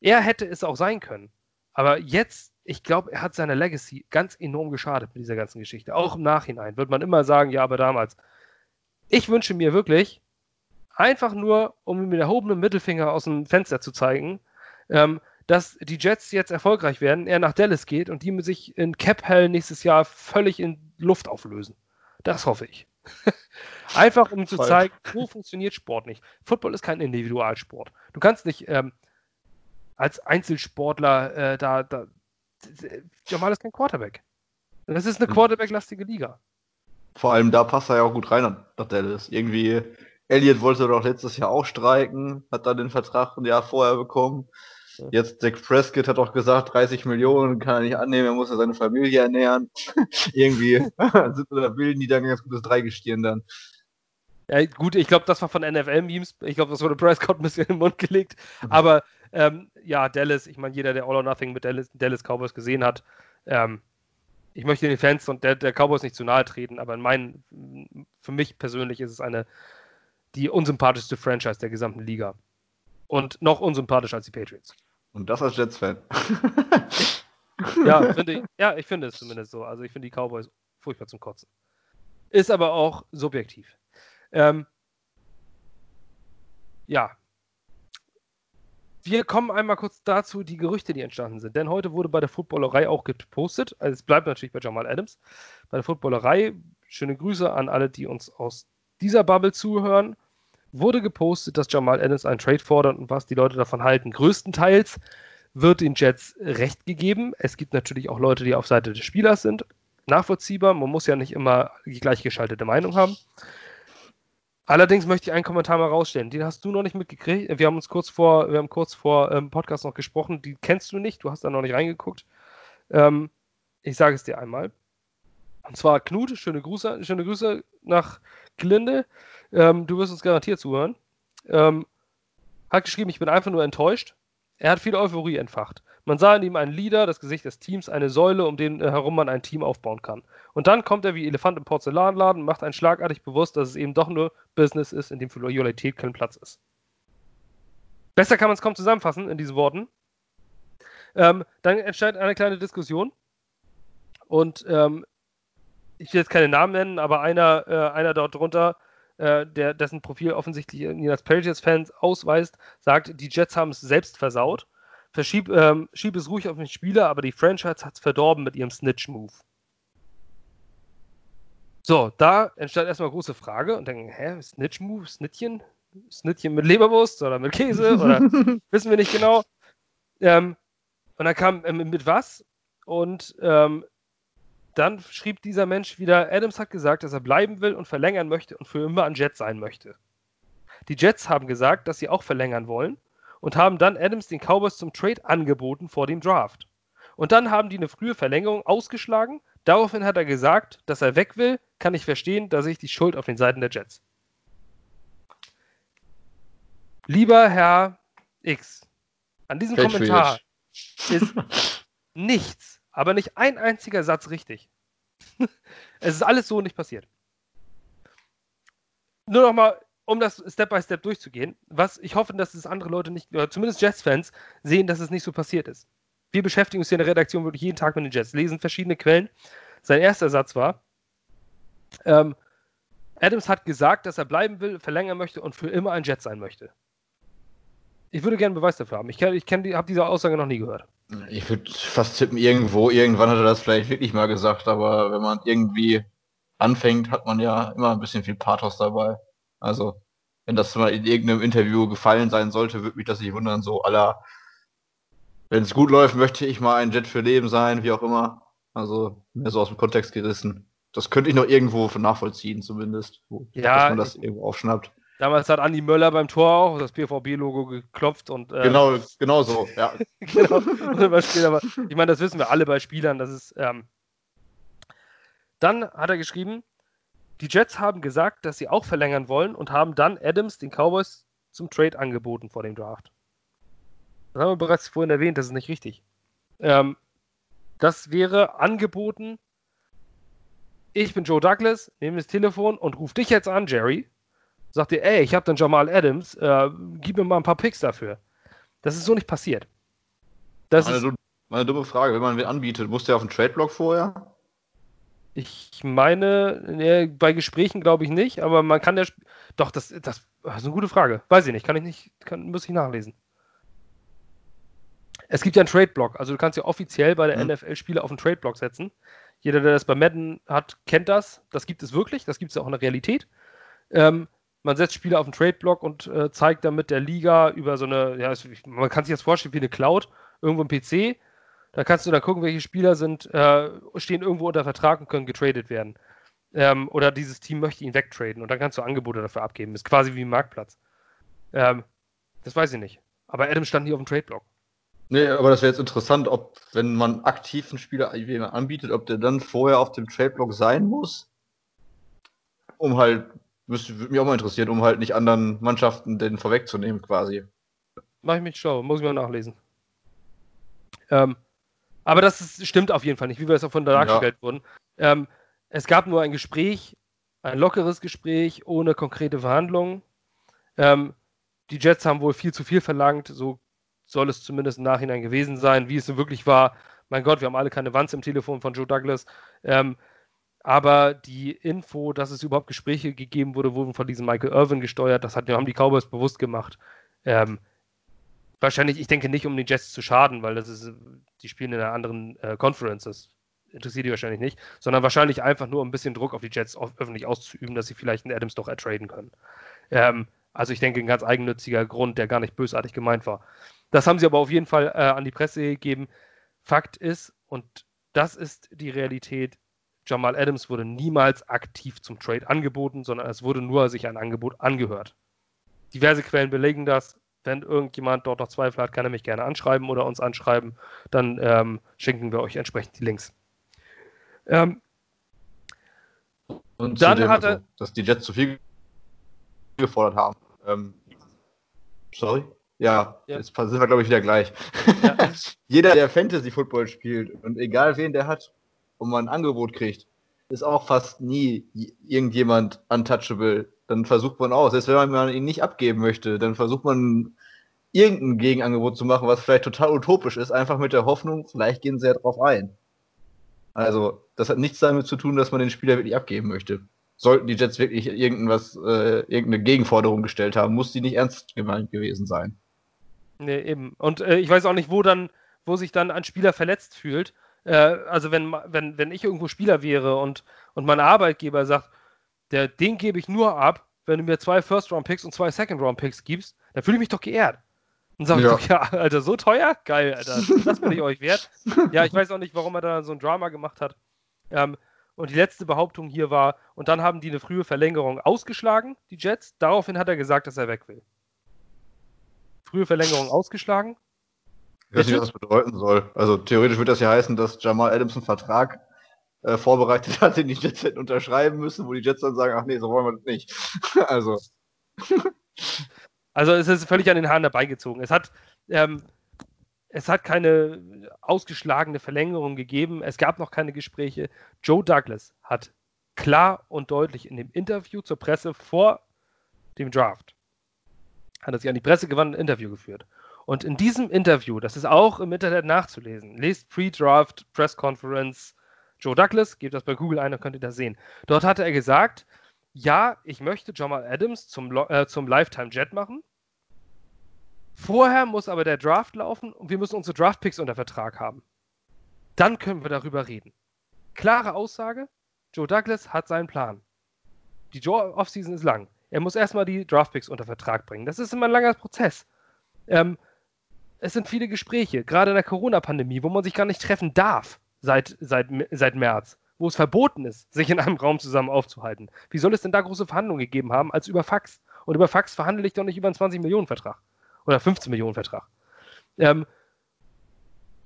Er hätte es auch sein können. Aber jetzt, ich glaube, er hat seiner Legacy ganz enorm geschadet mit dieser ganzen Geschichte. Auch im Nachhinein wird man immer sagen, ja, aber damals. Ich wünsche mir wirklich, einfach nur, um mit erhobenem Mittelfinger aus dem Fenster zu zeigen, ähm, dass die Jets jetzt erfolgreich werden, er nach Dallas geht und die sich in Cap Hell nächstes Jahr völlig in Luft auflösen. Das hoffe ich. Einfach um zu zeigen, so funktioniert Sport nicht. Football ist kein Individualsport. Du kannst nicht ähm, als Einzelsportler äh, da, da. Jamal ist kein Quarterback. Das ist eine hm. Quarterback-lastige Liga. Vor allem da passt er ja auch gut rein nach Dallas. Irgendwie, Elliot wollte doch letztes Jahr auch streiken, hat dann den Vertrag ein Jahr vorher bekommen. Jetzt Dak Prescott hat auch gesagt, 30 Millionen kann er nicht annehmen, er muss ja seine Familie ernähren. Irgendwie sind bilden die dann ein ganz gutes Dreigestirn dann. Ja, gut, ich glaube, das war von NFL-Memes. Ich glaube, das wurde Prescott ein bisschen in den Mund gelegt. Mhm. Aber ähm, ja, Dallas, ich meine, jeder, der All or Nothing mit Dallas, Dallas Cowboys gesehen hat, ähm, ich möchte den Fans und der, der Cowboys nicht zu nahe treten, aber in meinen, für mich persönlich ist es eine, die unsympathischste Franchise der gesamten Liga. Und noch unsympathischer als die Patriots. Und das als Jets-Fan. ja, finde ich, ja, ich finde es zumindest so. Also ich finde die Cowboys furchtbar zum Kotzen. Ist aber auch subjektiv. Ähm, ja. Wir kommen einmal kurz dazu, die Gerüchte, die entstanden sind. Denn heute wurde bei der Footballerei auch gepostet. Also es bleibt natürlich bei Jamal Adams. Bei der Footballerei, schöne Grüße an alle, die uns aus dieser Bubble zuhören wurde gepostet, dass Jamal Adams einen Trade fordert und was die Leute davon halten. Größtenteils wird den Jets recht gegeben. Es gibt natürlich auch Leute, die auf Seite des Spielers sind. Nachvollziehbar, man muss ja nicht immer die gleichgeschaltete Meinung haben. Allerdings möchte ich einen Kommentar mal rausstellen. Den hast du noch nicht mitgekriegt. Wir haben uns kurz vor, wir haben kurz vor ähm, Podcast noch gesprochen. Die kennst du nicht. Du hast da noch nicht reingeguckt. Ähm, ich sage es dir einmal. Und zwar Knut, schöne Grüße, schöne Grüße nach Glinde. Ähm, du wirst uns garantiert zuhören. Ähm, hat geschrieben, ich bin einfach nur enttäuscht. Er hat viel Euphorie entfacht. Man sah in ihm einen Leader, das Gesicht des Teams, eine Säule, um den herum man ein Team aufbauen kann. Und dann kommt er wie Elefant im Porzellanladen, macht einen schlagartig bewusst, dass es eben doch nur Business ist, in dem für Loyalität kein Platz ist. Besser kann man es kaum zusammenfassen in diesen Worten. Ähm, dann entsteht eine kleine Diskussion. Und ähm, ich will jetzt keine Namen nennen, aber einer, äh, einer dort drunter äh, der, dessen Profil offensichtlich ihn als Patriots-Fans ausweist, sagt, die Jets haben es selbst versaut. Verschieb ähm, schieb es ruhig auf den Spieler, aber die Franchise hat es verdorben mit ihrem Snitch-Move. So, da entsteht erstmal große Frage und denken, hä, Snitch-Move, Snittchen? Snittchen mit Leberwurst oder mit Käse oder wissen wir nicht genau. Ähm, und dann kam äh, mit was? Und ähm, dann schrieb dieser Mensch wieder, Adams hat gesagt, dass er bleiben will und verlängern möchte und für immer ein Jet sein möchte. Die Jets haben gesagt, dass sie auch verlängern wollen und haben dann Adams den Cowboys zum Trade angeboten vor dem Draft. Und dann haben die eine frühe Verlängerung ausgeschlagen. Daraufhin hat er gesagt, dass er weg will. Kann ich verstehen, da sehe ich die Schuld auf den Seiten der Jets. Lieber Herr X, an diesem Patriot. Kommentar ist nichts, aber nicht ein einziger Satz richtig. es ist alles so nicht passiert. Nur noch mal, um das Step by Step durchzugehen, was ich hoffe, dass es andere Leute nicht, oder zumindest Jets-Fans, sehen, dass es nicht so passiert ist. Wir beschäftigen uns hier in der Redaktion wirklich jeden Tag mit den Jets, lesen verschiedene Quellen. Sein erster Satz war, ähm, Adams hat gesagt, dass er bleiben will, verlängern möchte und für immer ein Jet sein möchte. Ich würde gerne einen Beweis dafür haben. Ich, ich die, habe diese Aussage noch nie gehört. Ich würde fast tippen, irgendwo, irgendwann hat er das vielleicht wirklich mal gesagt, aber wenn man irgendwie anfängt, hat man ja immer ein bisschen viel Pathos dabei. Also, wenn das mal in irgendeinem Interview gefallen sein sollte, würde mich das nicht wundern, so aller, wenn es gut läuft, möchte ich mal ein Jet für Leben sein, wie auch immer. Also, mehr so aus dem Kontext gerissen. Das könnte ich noch irgendwo nachvollziehen, zumindest. Ja, dass man das irgendwo aufschnappt. Damals hat Andi Möller beim Tor auch das BVB-Logo geklopft und. Äh, genau, genau so, ja. genau. aber ich meine, das wissen wir alle bei Spielern. Das ist. Ähm, dann hat er geschrieben, die Jets haben gesagt, dass sie auch verlängern wollen und haben dann Adams den Cowboys zum Trade angeboten vor dem Draft. Das haben wir bereits vorhin erwähnt, das ist nicht richtig. Ähm, das wäre angeboten. Ich bin Joe Douglas, nehme das Telefon und rufe dich jetzt an, Jerry. Sagt dir, ey, ich habe dann Jamal Adams, äh, gib mir mal ein paar Picks dafür. Das ist so nicht passiert. Das meine, ist, meine dumme Frage, wenn man wen anbietet, muss der auf den Trade-Block vorher? Ich meine, ne, bei Gesprächen glaube ich nicht, aber man kann ja. Doch, das, das, das, ist eine gute Frage. Weiß ich nicht, kann ich nicht, kann, muss ich nachlesen. Es gibt ja einen Trade-Block, also du kannst ja offiziell bei der mhm. NFL Spieler auf einen Trade-Block setzen. Jeder, der das bei Madden hat, kennt das. Das gibt es wirklich, das gibt es ja auch in der Realität. Ähm, man setzt Spieler auf einen Trade-Block und äh, zeigt damit der Liga über so eine, ja, man kann sich das vorstellen wie eine Cloud, irgendwo im PC da kannst du dann gucken, welche Spieler sind, äh, stehen irgendwo unter Vertrag und können getradet werden. Ähm, oder dieses Team möchte ihn wegtraden und dann kannst du Angebote dafür abgeben. Ist quasi wie ein Marktplatz. Ähm, das weiß ich nicht. Aber Adam stand nie auf dem Trade-Block. Nee, aber das wäre jetzt interessant, ob, wenn man aktiv einen Spieler anbietet, ob der dann vorher auf dem Trade-Block sein muss, um halt, würde mich auch mal interessieren, um halt nicht anderen Mannschaften den vorwegzunehmen, quasi. Mach ich mich schlau, muss ich mal nachlesen. Ähm, aber das ist, stimmt auf jeden Fall nicht, wie wir es auch von dargestellt ja. wurden. Ähm, es gab nur ein Gespräch, ein lockeres Gespräch ohne konkrete Verhandlungen. Ähm, die Jets haben wohl viel zu viel verlangt, so soll es zumindest im Nachhinein gewesen sein. Wie es so wirklich war, mein Gott, wir haben alle keine Wanze im Telefon von Joe Douglas. Ähm, aber die Info, dass es überhaupt Gespräche gegeben wurde, wurden von diesem Michael Irvin gesteuert. Das hat, haben die Cowboys bewusst gemacht. Ähm, Wahrscheinlich, ich denke nicht, um den Jets zu schaden, weil das ist, die spielen in einer anderen äh, Conference, das interessiert die wahrscheinlich nicht, sondern wahrscheinlich einfach nur, um ein bisschen Druck auf die Jets auf, öffentlich auszuüben, dass sie vielleicht einen Adams doch ertraden können. Ähm, also ich denke, ein ganz eigennütziger Grund, der gar nicht bösartig gemeint war. Das haben sie aber auf jeden Fall äh, an die Presse gegeben. Fakt ist, und das ist die Realität, Jamal Adams wurde niemals aktiv zum Trade angeboten, sondern es wurde nur sich ein Angebot angehört. Diverse Quellen belegen das. Wenn irgendjemand dort noch Zweifel hat, kann er mich gerne anschreiben oder uns anschreiben. Dann ähm, schenken wir euch entsprechend die Links. Ähm, und dann zudem, hat er, also, dass die Jets zu viel gefordert haben. Ähm, sorry? Ja, ja, jetzt sind wir, glaube ich, wieder gleich. Ja. Jeder, der Fantasy Football spielt und egal wen der hat und man ein Angebot kriegt, ist auch fast nie irgendjemand untouchable. Dann versucht man auch, selbst wenn man ihn nicht abgeben möchte, dann versucht man irgendein Gegenangebot zu machen, was vielleicht total utopisch ist, einfach mit der Hoffnung, vielleicht gehen sie ja drauf ein. Also, das hat nichts damit zu tun, dass man den Spieler wirklich abgeben möchte. Sollten die Jets wirklich irgendwas, äh, irgendeine Gegenforderung gestellt haben, muss die nicht ernst gemeint gewesen sein. Nee, eben. Und äh, ich weiß auch nicht, wo dann, wo sich dann ein Spieler verletzt fühlt äh, also wenn, wenn, wenn ich irgendwo Spieler wäre und, und mein Arbeitgeber sagt, der, den gebe ich nur ab, wenn du mir zwei First-Round-Picks und zwei Second-Round-Picks gibst, dann fühle ich mich doch geehrt. Und sage ja. ich, ja, Alter, so teuer? Geil, Alter. Das bin ich euch wert. Ja, ich weiß auch nicht, warum er da so ein Drama gemacht hat. Ähm, und die letzte Behauptung hier war, und dann haben die eine frühe Verlängerung ausgeschlagen, die Jets. Daraufhin hat er gesagt, dass er weg will. Frühe Verlängerung ausgeschlagen. Ich weiß nicht, was das bedeuten soll. Also theoretisch würde das ja heißen, dass Jamal Adams einen Vertrag äh, vorbereitet hat, den die Jets hätten unterschreiben müssen, wo die Jets dann sagen, ach nee, so wollen wir das nicht. also. Also es ist völlig an den Haaren herbeigezogen. Es hat, ähm, es hat keine ausgeschlagene Verlängerung gegeben. Es gab noch keine Gespräche. Joe Douglas hat klar und deutlich in dem Interview zur Presse vor dem Draft, hat er sich an die Presse gewandt, ein Interview geführt. Und in diesem Interview, das ist auch im Internet nachzulesen, lest Pre-Draft Press Conference Joe Douglas, gebt das bei Google ein, dann könnt ihr das sehen. Dort hatte er gesagt, ja, ich möchte Jamal Adams zum, äh, zum Lifetime Jet machen. Vorher muss aber der Draft laufen und wir müssen unsere Draft-Picks unter Vertrag haben. Dann können wir darüber reden. Klare Aussage, Joe Douglas hat seinen Plan. Die Joe Offseason ist lang. Er muss erstmal die Draftpicks unter Vertrag bringen. Das ist immer ein langer Prozess. Ähm, es sind viele Gespräche, gerade in der Corona-Pandemie, wo man sich gar nicht treffen darf seit, seit, seit März, wo es verboten ist, sich in einem Raum zusammen aufzuhalten. Wie soll es denn da große Verhandlungen gegeben haben als über Fax? Und über Fax verhandle ich doch nicht über einen 20-Millionen-Vertrag oder 15-Millionen-Vertrag. Ähm,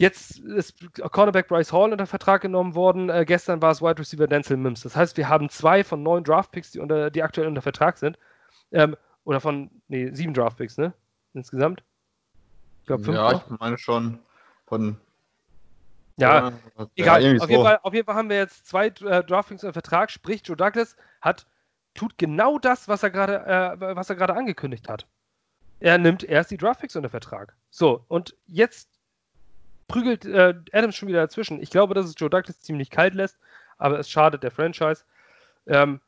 Jetzt ist Cornerback Bryce Hall unter Vertrag genommen worden. Äh, gestern war es Wide Receiver Denzel Mims. Das heißt, wir haben zwei von neun Draftpicks, die, unter, die aktuell unter Vertrag sind. Ähm, oder von, nee, sieben Draftpicks, ne? Insgesamt. Ich glaube, fünf. Ja, noch. ich meine schon von. Ja, ja egal. Ja, auf, so. jeden Fall, auf, jeden Fall, haben wir jetzt zwei äh, Draftpicks unter Vertrag. Sprich, Joe Douglas hat, tut genau das, was er gerade äh, was er gerade angekündigt hat. Er nimmt erst die Draftpicks unter Vertrag. So, und jetzt prügelt äh, Adams schon wieder dazwischen. Ich glaube, dass es Joe Douglas ziemlich kalt lässt, aber es schadet der Franchise. Ähm,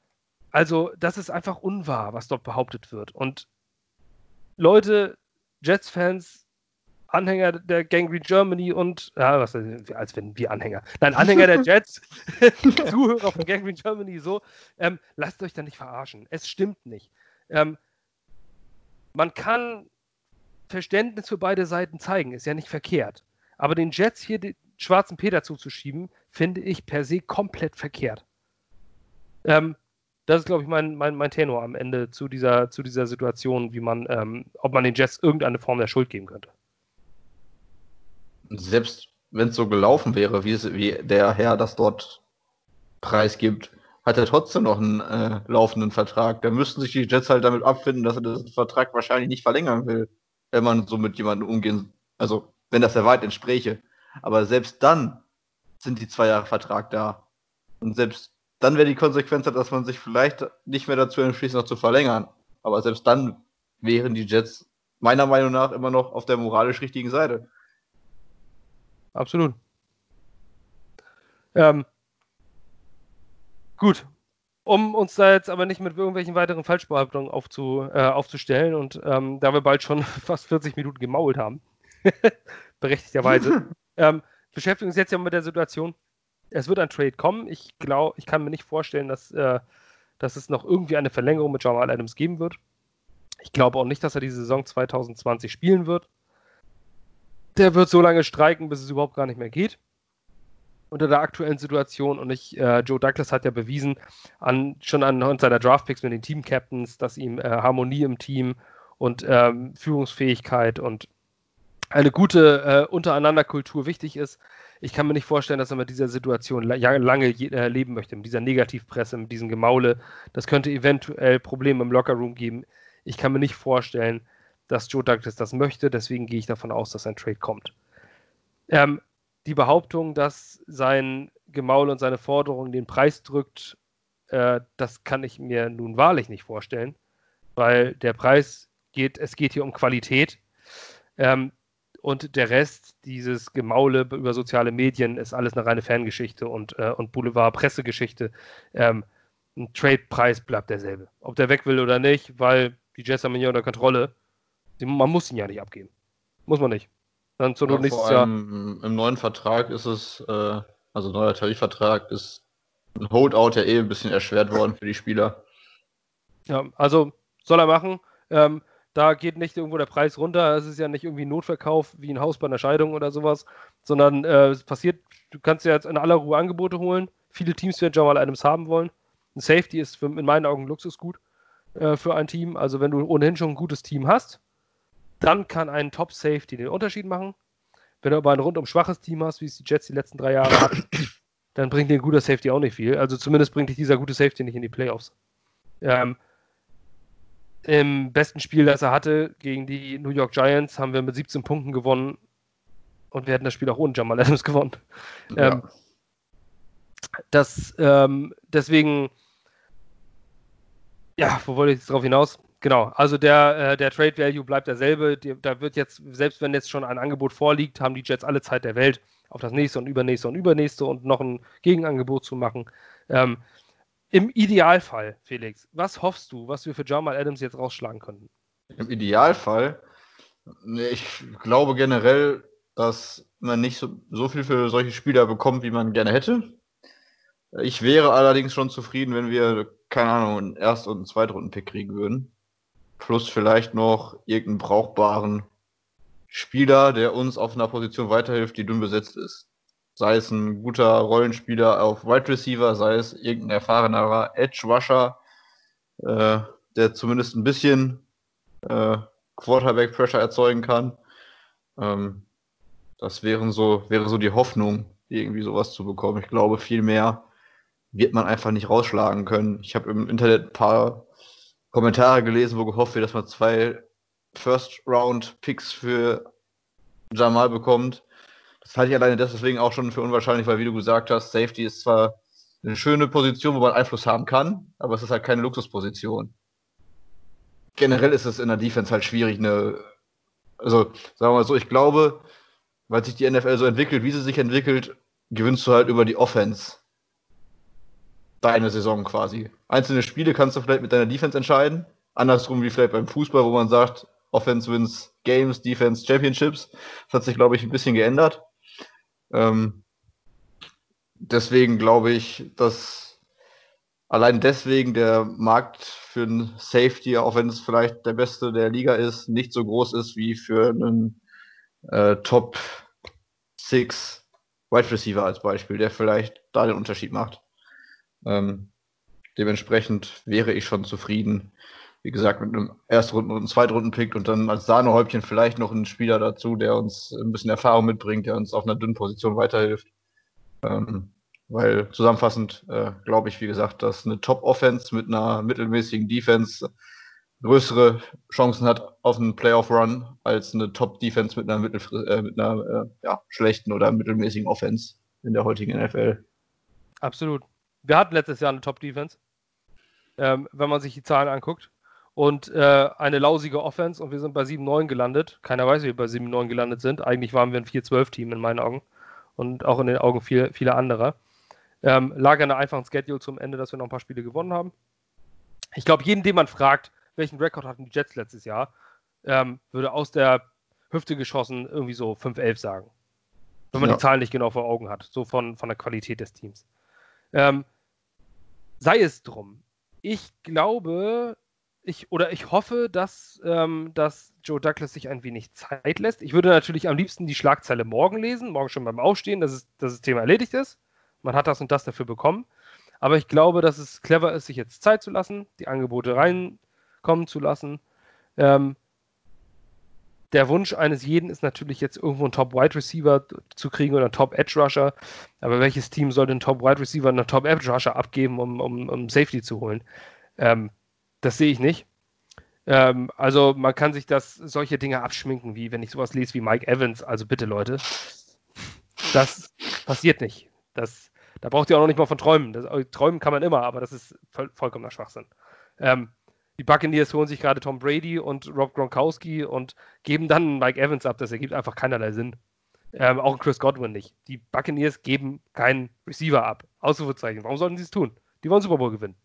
also, das ist einfach unwahr, was dort behauptet wird. Und Leute, Jets-Fans, Anhänger der Gangrene Germany und, ja, was, als wenn wir Anhänger, nein, Anhänger der Jets, Zuhörer von Gangrene Germany, so, ähm, lasst euch da nicht verarschen. Es stimmt nicht. Ähm, man kann Verständnis für beide Seiten zeigen, ist ja nicht verkehrt. Aber den Jets hier den schwarzen Peter zuzuschieben, finde ich per se komplett verkehrt. Ähm, das ist, glaube ich, mein, mein, mein Tenor am Ende zu dieser, zu dieser Situation, wie man, ähm, ob man den Jets irgendeine Form der Schuld geben könnte. Selbst wenn es so gelaufen wäre, wie, es, wie der Herr das dort preisgibt, hat er trotzdem noch einen äh, laufenden Vertrag. Da müssten sich die Jets halt damit abfinden, dass er den Vertrag wahrscheinlich nicht verlängern will, wenn man so mit jemandem umgehen, also wenn das der Wahrheit entspräche. Aber selbst dann sind die zwei Jahre Vertrag da. Und selbst dann wäre die Konsequenz, dass man sich vielleicht nicht mehr dazu entschließt, noch zu verlängern. Aber selbst dann wären die Jets meiner Meinung nach immer noch auf der moralisch richtigen Seite. Absolut. Ähm, gut. Um uns da jetzt aber nicht mit irgendwelchen weiteren Falschbehauptungen aufzu, äh, aufzustellen und ähm, da wir bald schon fast 40 Minuten gemault haben, berechtigterweise. ähm, beschäftigen uns jetzt ja mit der Situation. Es wird ein Trade kommen. Ich glaube, ich kann mir nicht vorstellen, dass, äh, dass es noch irgendwie eine Verlängerung mit Jamal Adams geben wird. Ich glaube auch nicht, dass er die Saison 2020 spielen wird. Der wird so lange streiken, bis es überhaupt gar nicht mehr geht. Unter der aktuellen Situation. Und ich, äh, Joe Douglas hat ja bewiesen, an, schon anhand seiner Draftpicks mit den Team-Captains, dass ihm äh, Harmonie im Team und ähm, Führungsfähigkeit und eine gute äh, Untereinanderkultur wichtig ist. Ich kann mir nicht vorstellen, dass er mit dieser Situation la lange äh, leben möchte, mit dieser Negativpresse, mit diesem Gemaule. Das könnte eventuell Probleme im Lockerroom geben. Ich kann mir nicht vorstellen, dass Joe Douglas das möchte. Deswegen gehe ich davon aus, dass ein Trade kommt. Ähm, die Behauptung, dass sein Gemaule und seine Forderung den Preis drückt, äh, das kann ich mir nun wahrlich nicht vorstellen, weil der Preis geht, es geht hier um Qualität. Ähm, und der Rest, dieses Gemaule über soziale Medien, ist alles eine reine Fangeschichte und, äh, und Boulevard-Pressegeschichte. Ähm, ein Trade-Preis bleibt derselbe. Ob der weg will oder nicht, weil die Jets haben ihn ja unter Kontrolle. Man muss ihn ja nicht abgeben. Muss man nicht. Dann zur ja, nächstes Jahr. Im neuen Vertrag ist es, äh, also neuer Tarifvertrag ist ein Holdout ja eh ein bisschen erschwert worden für die Spieler. Ja, also soll er machen. Ähm, da geht nicht irgendwo der Preis runter. Es ist ja nicht irgendwie ein Notverkauf wie ein Haus bei einer Scheidung oder sowas, sondern äh, es passiert, du kannst ja jetzt in aller Ruhe Angebote holen. Viele Teams werden Jamal Adams haben wollen. Ein Safety ist für, in meinen Augen Luxusgut äh, für ein Team. Also wenn du ohnehin schon ein gutes Team hast, dann kann ein Top-Safety den Unterschied machen. Wenn du aber ein rundum schwaches Team hast, wie es die Jets die letzten drei Jahre hatten, dann bringt dir ein guter Safety auch nicht viel. Also zumindest bringt dich dieser gute Safety nicht in die Playoffs. Ähm, Im besten Spiel, das er hatte gegen die New York Giants, haben wir mit 17 Punkten gewonnen und wir hätten das Spiel auch ohne Jamal Adams gewonnen. Ja. Ähm, das, ähm, deswegen, ja, wo wollte ich jetzt drauf hinaus? Genau, also der, äh, der Trade Value bleibt derselbe. Die, da wird jetzt, selbst wenn jetzt schon ein Angebot vorliegt, haben die Jets alle Zeit der Welt, auf das nächste und übernächste und übernächste und noch ein Gegenangebot zu machen. Ähm, Im Idealfall, Felix, was hoffst du, was wir für Jamal Adams jetzt rausschlagen könnten? Im Idealfall? Ich glaube generell, dass man nicht so, so viel für solche Spieler bekommt, wie man gerne hätte. Ich wäre allerdings schon zufrieden, wenn wir, keine Ahnung, einen Erst- und einen Zweitrunden-Pick kriegen würden. Plus vielleicht noch irgendeinen brauchbaren Spieler, der uns auf einer Position weiterhilft, die dünn besetzt ist. Sei es ein guter Rollenspieler auf Wide Receiver, sei es irgendein erfahrenerer Edge Rusher, äh, der zumindest ein bisschen äh, Quarterback Pressure erzeugen kann. Ähm, das wären so, wäre so die Hoffnung, irgendwie sowas zu bekommen. Ich glaube, viel mehr wird man einfach nicht rausschlagen können. Ich habe im Internet ein paar Kommentare gelesen, wo gehofft wird, dass man zwei First-Round-Picks für Jamal bekommt. Das halte ich alleine deswegen auch schon für unwahrscheinlich, weil, wie du gesagt hast, Safety ist zwar eine schöne Position, wo man Einfluss haben kann, aber es ist halt keine Luxusposition. Generell ist es in der Defense halt schwierig, eine. Also, sagen wir mal so, ich glaube, weil sich die NFL so entwickelt, wie sie sich entwickelt, gewinnst du halt über die Offense deine Saison quasi. Einzelne Spiele kannst du vielleicht mit deiner Defense entscheiden. Andersrum wie vielleicht beim Fußball, wo man sagt, Offense wins Games, Defense Championships. Das hat sich, glaube ich, ein bisschen geändert. Ähm, deswegen glaube ich, dass allein deswegen der Markt für einen Safety, auch wenn es vielleicht der beste der Liga ist, nicht so groß ist wie für einen äh, Top 6 Wide Receiver als Beispiel, der vielleicht da den Unterschied macht. Ähm, dementsprechend wäre ich schon zufrieden. Wie gesagt, mit einem Erstrunden- und Zweitrunden-Pick und dann als Sahnehäubchen vielleicht noch ein Spieler dazu, der uns ein bisschen Erfahrung mitbringt, der uns auf einer dünnen Position weiterhilft. Ähm, weil zusammenfassend äh, glaube ich, wie gesagt, dass eine Top-Offense mit einer mittelmäßigen Defense größere Chancen hat auf einen Playoff-Run als eine Top-Defense mit einer, mittel, äh, mit einer äh, ja, schlechten oder mittelmäßigen Offense in der heutigen NFL. Absolut wir hatten letztes Jahr eine Top-Defense, ähm, wenn man sich die Zahlen anguckt. Und äh, eine lausige Offense und wir sind bei 7-9 gelandet. Keiner weiß, wie wir bei 7-9 gelandet sind. Eigentlich waren wir ein 4-12-Team in meinen Augen. Und auch in den Augen viel, vieler anderer. Ähm, lag an einer einfachen Schedule zum Ende, dass wir noch ein paar Spiele gewonnen haben. Ich glaube, jeden, den man fragt, welchen Rekord hatten die Jets letztes Jahr, ähm, würde aus der Hüfte geschossen irgendwie so 5-11 sagen. Wenn man ja. die Zahlen nicht genau vor Augen hat, so von, von der Qualität des Teams. Ähm, sei es drum. Ich glaube, ich oder ich hoffe, dass, ähm, dass Joe Douglas sich ein wenig Zeit lässt. Ich würde natürlich am liebsten die Schlagzeile morgen lesen, morgen schon beim Aufstehen, dass, es, dass das Thema erledigt ist. Man hat das und das dafür bekommen. Aber ich glaube, dass es clever ist, sich jetzt Zeit zu lassen, die Angebote reinkommen zu lassen. Ähm, der Wunsch eines jeden ist natürlich jetzt irgendwo einen Top-Wide Receiver zu kriegen oder einen Top-Edge Rusher. Aber welches Team soll den Top-Wide Receiver und einen Top-Edge Rusher abgeben, um, um, um Safety zu holen? Ähm, das sehe ich nicht. Ähm, also man kann sich das solche Dinge abschminken, wie wenn ich sowas lese wie Mike Evans. Also bitte Leute, das passiert nicht. Das, da braucht ihr auch noch nicht mal von träumen. Das, träumen kann man immer, aber das ist voll, vollkommener Schwachsinn. Ähm, die Buccaneers holen sich gerade Tom Brady und Rob Gronkowski und geben dann Mike Evans ab. Das ergibt einfach keinerlei Sinn. Ähm, auch Chris Godwin nicht. Die Buccaneers geben keinen Receiver ab. Ausrufezeichen. Warum sollten sie es tun? Die wollen Super Bowl gewinnen.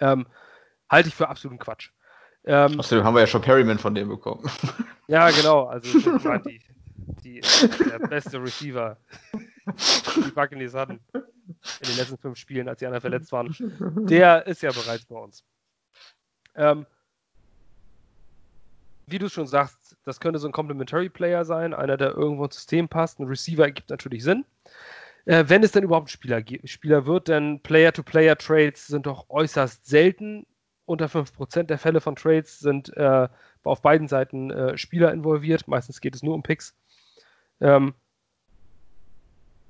Ähm, halte ich für absoluten Quatsch. Ähm, Außerdem haben wir ja schon Perryman von dem bekommen. Ja, genau. Also, meine, die, die, der beste Receiver, die Buccaneers hatten in den letzten fünf Spielen, als die anderen verletzt waren, der ist ja bereits bei uns. Ähm, wie du schon sagst, das könnte so ein Complementary Player sein, einer, der irgendwo ins System passt. Ein Receiver ergibt natürlich Sinn. Äh, wenn es denn überhaupt ein Spieler, Spieler wird, denn Player-to-Player-Trades sind doch äußerst selten. Unter 5% der Fälle von Trades sind äh, auf beiden Seiten äh, Spieler involviert. Meistens geht es nur um Picks. Ähm,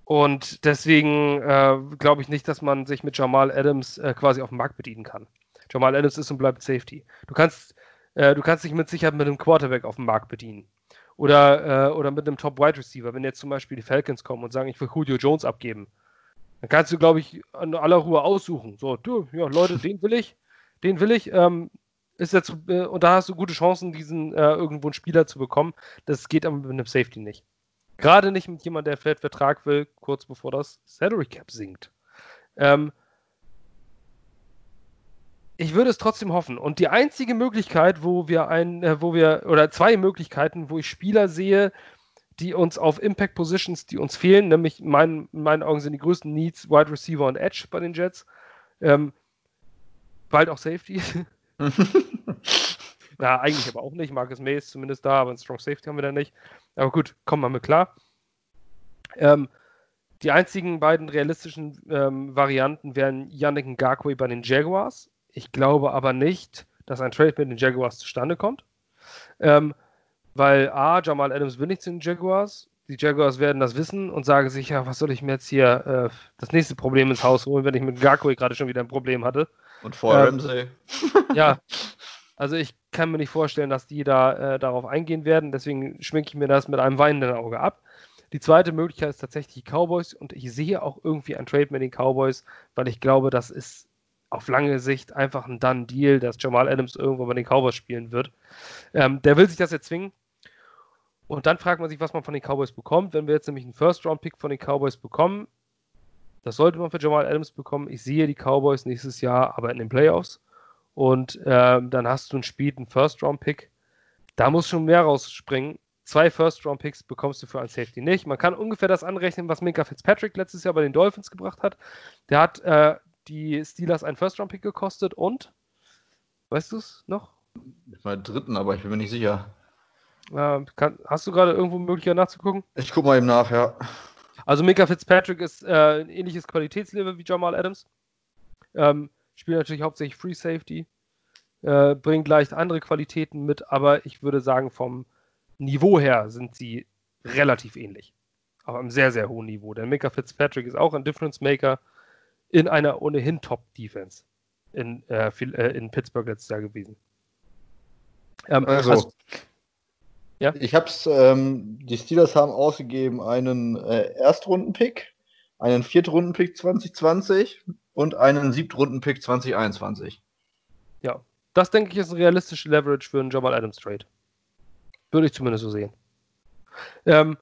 und deswegen äh, glaube ich nicht, dass man sich mit Jamal Adams äh, quasi auf dem Markt bedienen kann. Jamal Adams ist und bleibt Safety. Du kannst, äh, du kannst dich mit Sicherheit mit einem Quarterback auf dem Markt bedienen. Oder, äh, oder mit einem Top Wide Receiver, wenn jetzt zum Beispiel die Falcons kommen und sagen, ich will Julio Jones abgeben. Dann kannst du, glaube ich, in aller Ruhe aussuchen. So, du, ja, Leute, den will ich, den will ich. Ähm, ist jetzt, äh, und da hast du gute Chancen, diesen äh, irgendwo einen Spieler zu bekommen. Das geht aber mit einem Safety nicht. Gerade nicht mit jemandem, der vielleicht Vertrag will, kurz bevor das Salary Cap sinkt. Ähm, ich würde es trotzdem hoffen. Und die einzige Möglichkeit, wo wir ein, äh, wo wir, oder zwei Möglichkeiten, wo ich Spieler sehe, die uns auf Impact Positions, die uns fehlen, nämlich in meinen, in meinen Augen sind die größten Needs Wide Receiver und Edge bei den Jets. Ähm, bald auch Safety. Na, eigentlich aber auch nicht. Marcus May ist zumindest da, aber ein Strong Safety haben wir da nicht. Aber gut, kommen wir mit klar. Ähm, die einzigen beiden realistischen ähm, Varianten wären Yannick Ngakwe bei den Jaguars. Ich glaube aber nicht, dass ein Trade mit den Jaguars zustande kommt. Ähm, weil A, Jamal Adams will nicht zu den Jaguars. Die Jaguars werden das wissen und sagen sich, ja, was soll ich mir jetzt hier äh, das nächste Problem ins Haus holen, wenn ich mit Ngakwe gerade schon wieder ein Problem hatte. Und vor ähm, Ramsey. Ja, also ich kann mir nicht vorstellen, dass die da äh, darauf eingehen werden. Deswegen schminke ich mir das mit einem weinenden Auge ab. Die zweite Möglichkeit ist tatsächlich die Cowboys und ich sehe auch irgendwie ein Trade mit den Cowboys, weil ich glaube, das ist auf lange Sicht einfach ein Done Deal, dass Jamal Adams irgendwo bei den Cowboys spielen wird. Ähm, der will sich das jetzt zwingen. Und dann fragt man sich, was man von den Cowboys bekommt. Wenn wir jetzt nämlich einen First-Round-Pick von den Cowboys bekommen, das sollte man für Jamal Adams bekommen. Ich sehe die Cowboys nächstes Jahr aber in den Playoffs. Und ähm, dann hast du einen späten First-Round-Pick. Da muss schon mehr rausspringen. Zwei First-Round-Picks bekommst du für ein Safety nicht. Man kann ungefähr das anrechnen, was Minka Fitzpatrick letztes Jahr bei den Dolphins gebracht hat. Der hat äh, die Steelers einen First-Round-Pick gekostet und, weißt du es noch? Ich meine dritten, aber ich bin mir nicht sicher. Äh, kann, hast du gerade irgendwo Möglichkeit nachzugucken? Ich gucke mal eben nach, ja. Also Minka Fitzpatrick ist äh, ein ähnliches Qualitätslevel wie Jamal Adams. Ähm, spielt natürlich hauptsächlich Free Safety, äh, bringt leicht andere Qualitäten mit, aber ich würde sagen, vom Niveau her sind sie relativ ähnlich. Auf einem sehr, sehr hohen Niveau. Der Minka Fitzpatrick ist auch ein Difference Maker in einer ohnehin Top-Defense in, äh, äh, in Pittsburgh letztes Jahr gewesen. Ähm, also, hast, ja? ich hab's, ähm, die Steelers haben ausgegeben einen äh, Erstrunden-Pick, einen Viertrunden-Pick 2020 und einen Siebtrunden-Pick 2021. Ja, das denke ich ist ein realistisches Leverage für einen Jamal Adams Trade. Würde ich zumindest so sehen. Ähm,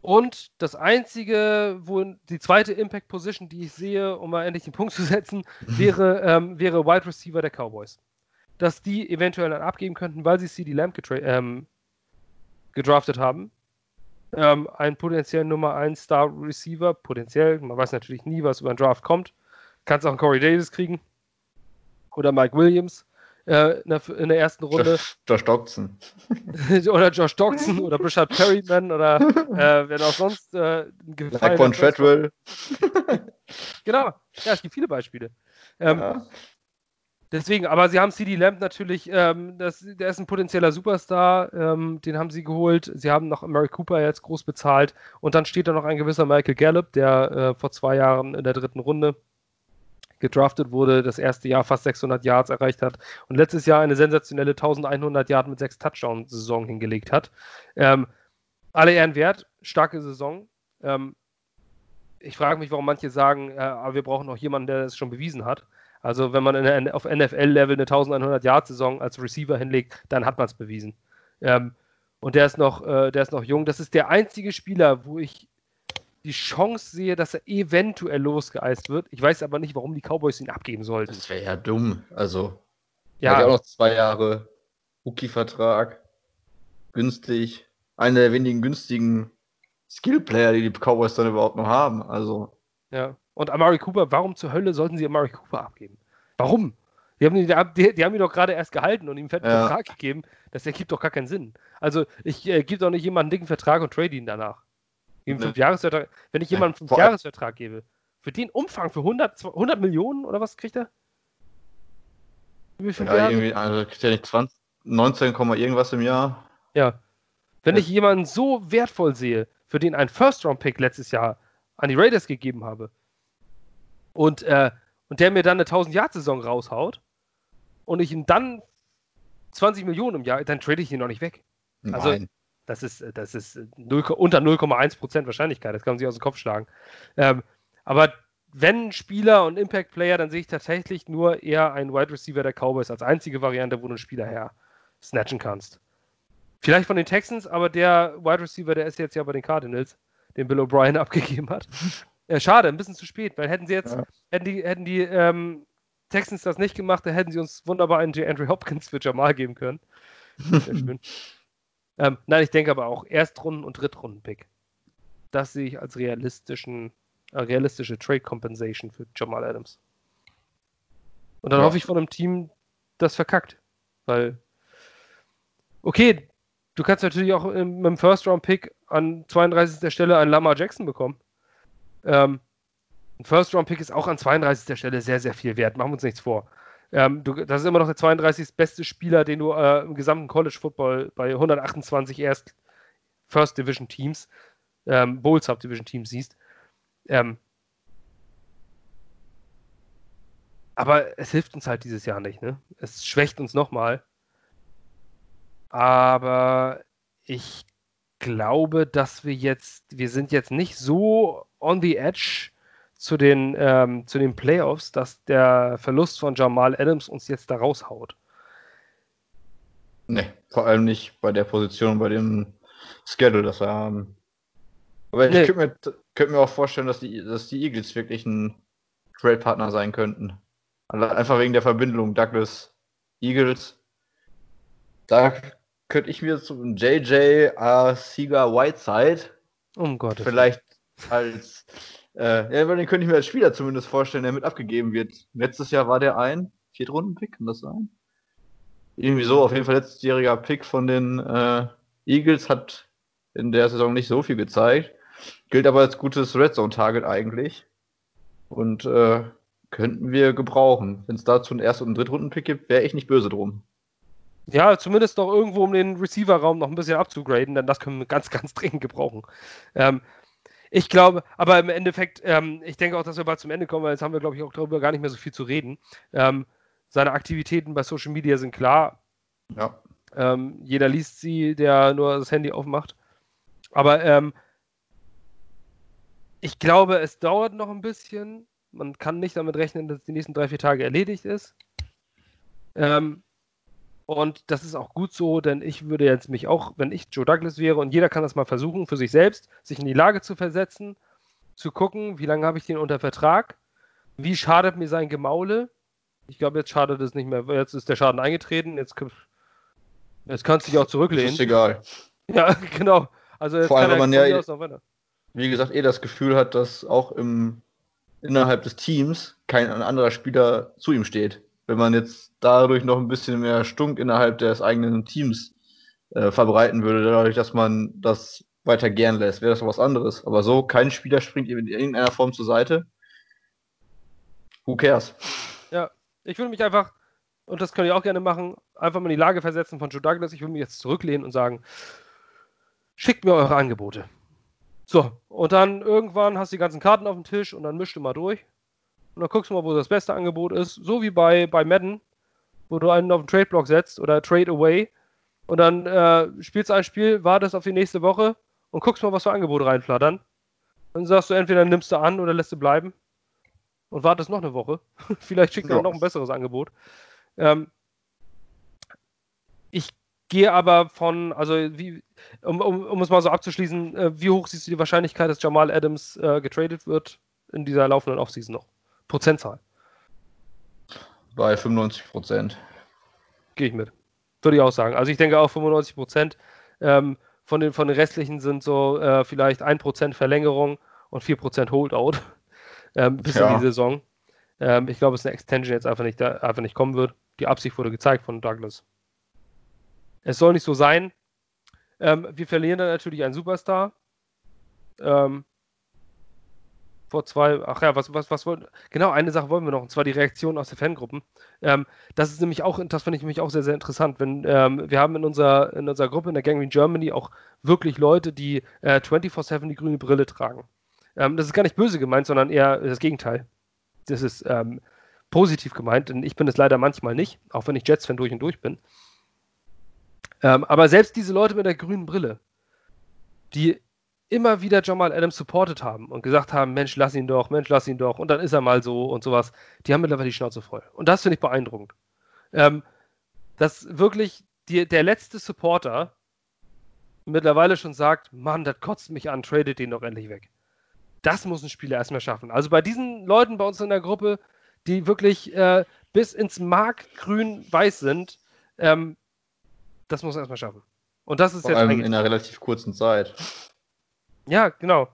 und das einzige, wo die zweite Impact Position, die ich sehe, um mal endlich den Punkt zu setzen, wäre, ähm, wäre Wide Receiver der Cowboys. Dass die eventuell dann abgeben könnten, weil sie CD Lamb ähm, gedraftet haben. Ähm, ein potenziell Nummer 1 Star Receiver, potenziell, man weiß natürlich nie, was über einen Draft kommt. Kannst auch einen Corey Davis kriegen. Oder Mike Williams äh, in, der, in, der, ersten Runde. Josh, Josh oder Josh Doxson oder Brishard Perryman oder äh, wer auch sonst äh, gefallen Like Treadwell. genau, ja, es gibt viele Beispiele. Ähm, ja. Deswegen, aber sie haben CD Lamb natürlich, ähm, das, der ist ein potenzieller Superstar, ähm, den haben sie geholt. Sie haben noch Mary Cooper jetzt groß bezahlt und dann steht da noch ein gewisser Michael Gallup, der äh, vor zwei Jahren in der dritten Runde gedraftet wurde, das erste Jahr fast 600 Yards erreicht hat und letztes Jahr eine sensationelle 1100 Yards mit sechs Touchdown-Saison hingelegt hat. Ähm, alle Ehren wert, starke Saison. Ähm, ich frage mich, warum manche sagen, äh, aber wir brauchen noch jemanden, der das schon bewiesen hat. Also wenn man in, auf NFL-Level eine 1100 Yard-Saison als Receiver hinlegt, dann hat man es bewiesen. Ähm, und der ist noch, äh, der ist noch jung. Das ist der einzige Spieler, wo ich die Chance sehe, dass er eventuell losgeeist wird. Ich weiß aber nicht, warum die Cowboys ihn abgeben sollten. Das wäre ja dumm. Also, ja. hat ja auch noch zwei Jahre Rookie-Vertrag. Günstig. Einer der wenigen günstigen Skill-Player, die die Cowboys dann überhaupt noch haben. Also. Ja. Und Amari Cooper, warum zur Hölle sollten sie Amari Cooper abgeben? Warum? Die haben, ihn, die, die haben ihn doch gerade erst gehalten und ihm einen fetten ja. Vertrag gegeben. Das ergibt doch gar keinen Sinn. Also, ich äh, gebe doch nicht jemanden einen dicken Vertrag und trade ihn danach. Ihm ne. Jahresvertrag, wenn ich jemandem einen Fünfjahresvertrag gebe, für den Umfang, für 100, 100 Millionen oder was kriegt er? Wie viel ja, irgendwie, also kriegt er nicht 20, 19, irgendwas im Jahr. Ja. Wenn ja. ich jemanden so wertvoll sehe, für den ein First-Round-Pick letztes Jahr an die Raiders gegeben habe und, äh, und der mir dann eine 1000-Yard-Saison raushaut und ich ihn dann 20 Millionen im Jahr, dann trade ich ihn noch nicht weg. Also, Nein. Das ist, das ist 0, unter 0,1% Wahrscheinlichkeit, das kann man sich aus dem Kopf schlagen. Ähm, aber wenn Spieler und Impact Player, dann sehe ich tatsächlich nur eher einen Wide Receiver der Cowboys als einzige Variante, wo du einen Spieler her snatchen kannst. Vielleicht von den Texans, aber der Wide Receiver, der ist jetzt ja bei den Cardinals, den Bill O'Brien abgegeben hat. Äh, schade, ein bisschen zu spät, weil hätten sie jetzt, ja. hätten die, hätten die ähm, Texans das nicht gemacht, dann hätten sie uns wunderbar einen J. Andrew Hopkins für Jamal geben können. Sehr schön. ähm, nein, ich denke aber auch Erstrunden- und Drittrunden-Pick. Das sehe ich als realistischen, äh, realistische Trade Compensation für Jamal Adams. Und dann ja. hoffe ich von einem Team, das verkackt. Weil, okay, du kannst natürlich auch mit dem First-Round-Pick an 32. Stelle einen Lamar Jackson bekommen. Ähm, ein First-Round-Pick ist auch an 32. Stelle sehr, sehr viel wert. Machen wir uns nichts vor. Ähm, du, das ist immer noch der 32. beste Spieler, den du äh, im gesamten College Football bei 128 erst First Division Teams, ähm, Bowl Subdivision Teams siehst. Ähm, aber es hilft uns halt dieses Jahr nicht. Ne? Es schwächt uns nochmal. Aber ich glaube, dass wir jetzt, wir sind jetzt nicht so on the edge zu den, ähm, zu den Playoffs, dass der Verlust von Jamal Adams uns jetzt da raushaut. Nee, vor allem nicht bei der Position, bei dem Schedule, das wir haben. Aber nee. ich könnte mir, könnt mir auch vorstellen, dass die, dass die Eagles wirklich ein Trade-Partner sein könnten. Einfach wegen der Verbindung Douglas Eagles. Da könnte ich mir zum JJ Sieger Whiteside um vielleicht als äh, ja, den könnte ich mir als Spieler zumindest vorstellen, der mit abgegeben wird. Letztes Jahr war der ein Viertrunden-Pick, kann das sein? Irgendwie so, auf jeden Fall letztjähriger Pick von den äh, Eagles hat in der Saison nicht so viel gezeigt. Gilt aber als gutes Red Zone-Target eigentlich. Und äh, könnten wir gebrauchen. Wenn es dazu einen Erst- und Drittrunden-Pick gibt, wäre ich nicht böse drum. Ja, zumindest noch irgendwo, um den Receiver-Raum noch ein bisschen abzugraden, denn das können wir ganz, ganz dringend gebrauchen. Ähm, ich glaube, aber im Endeffekt, ähm, ich denke auch, dass wir bald zum Ende kommen, weil jetzt haben wir, glaube ich, auch darüber gar nicht mehr so viel zu reden. Ähm, seine Aktivitäten bei Social Media sind klar. Ja. Ähm, jeder liest sie, der nur das Handy aufmacht. Aber ähm, ich glaube, es dauert noch ein bisschen. Man kann nicht damit rechnen, dass die nächsten drei, vier Tage erledigt ist. Ähm, und das ist auch gut so, denn ich würde jetzt mich auch, wenn ich Joe Douglas wäre, und jeder kann das mal versuchen, für sich selbst, sich in die Lage zu versetzen, zu gucken, wie lange habe ich den unter Vertrag, wie schadet mir sein Gemaule. Ich glaube, jetzt schadet es nicht mehr. Jetzt ist der Schaden eingetreten, jetzt, jetzt kannst du dich auch zurücklehnen. ist egal. Ja, genau. Also Vor allem, wenn man ja, wie gesagt, eh das Gefühl hat, dass auch im, innerhalb des Teams kein anderer Spieler zu ihm steht wenn man jetzt dadurch noch ein bisschen mehr Stunk innerhalb des eigenen Teams äh, verbreiten würde, dadurch, dass man das weiter gern lässt, wäre das was anderes. Aber so, kein Spieler springt in irgendeiner Form zur Seite. Who cares? Ja, ich würde mich einfach, und das könnt ihr auch gerne machen, einfach mal in die Lage versetzen von Joe Douglas. Ich würde mich jetzt zurücklehnen und sagen, schickt mir eure Angebote. So, und dann irgendwann hast du die ganzen Karten auf dem Tisch und dann mischst du mal durch und dann guckst du mal, wo das beste Angebot ist. So wie bei, bei Madden, wo du einen auf den Trade-Block setzt oder Trade Away und dann äh, spielst du ein Spiel, wartest auf die nächste Woche und guckst mal, was für Angebote reinflattern. Dann sagst du, entweder nimmst du an oder lässt du bleiben und wartest noch eine Woche. Vielleicht schickt er noch ein besseres Angebot. Ähm, ich gehe aber von, also wie, um, um, um es mal so abzuschließen, äh, wie hoch siehst du die Wahrscheinlichkeit, dass Jamal Adams äh, getradet wird in dieser laufenden Offseason noch? Prozentzahl? Bei 95 Prozent. Gehe ich mit. Würde ich auch sagen. Also ich denke auch 95 Prozent. Ähm, von, den, von den restlichen sind so äh, vielleicht 1% Verlängerung und 4% Holdout ähm, bis ja. in die Saison. Ähm, ich glaube, es ist eine Extension jetzt einfach nicht, da, einfach nicht kommen wird. Die Absicht wurde gezeigt von Douglas. Es soll nicht so sein. Ähm, wir verlieren dann natürlich einen Superstar. Ähm, vor zwei, ach ja, was, was, was wollen, genau, eine Sache wollen wir noch, und zwar die Reaktion aus den Fangruppen. Ähm, das ist nämlich auch, das finde ich nämlich auch sehr, sehr interessant, wenn, ähm, wir haben in unserer, in unserer Gruppe, in der Gangrene Germany, auch wirklich Leute, die äh, 24-7 die grüne Brille tragen. Ähm, das ist gar nicht böse gemeint, sondern eher das Gegenteil. Das ist, ähm, positiv gemeint, denn ich bin es leider manchmal nicht, auch wenn ich Jets-Fan durch und durch bin. Ähm, aber selbst diese Leute mit der grünen Brille, die immer wieder Jamal Adams supportet haben und gesagt haben, Mensch, lass ihn doch, Mensch, lass ihn doch, und dann ist er mal so und sowas, die haben mittlerweile die Schnauze voll. Und das finde ich beeindruckend. Ähm, dass wirklich die, der letzte Supporter mittlerweile schon sagt, Mann, das kotzt mich an, tradet den doch endlich weg. Das muss ein Spieler erstmal schaffen. Also bei diesen Leuten bei uns in der Gruppe, die wirklich äh, bis ins Mark grün-weiß sind, ähm, das muss er erstmal schaffen. Und das ist Vor jetzt allem in einer relativ kurzen Zeit. Ja, genau.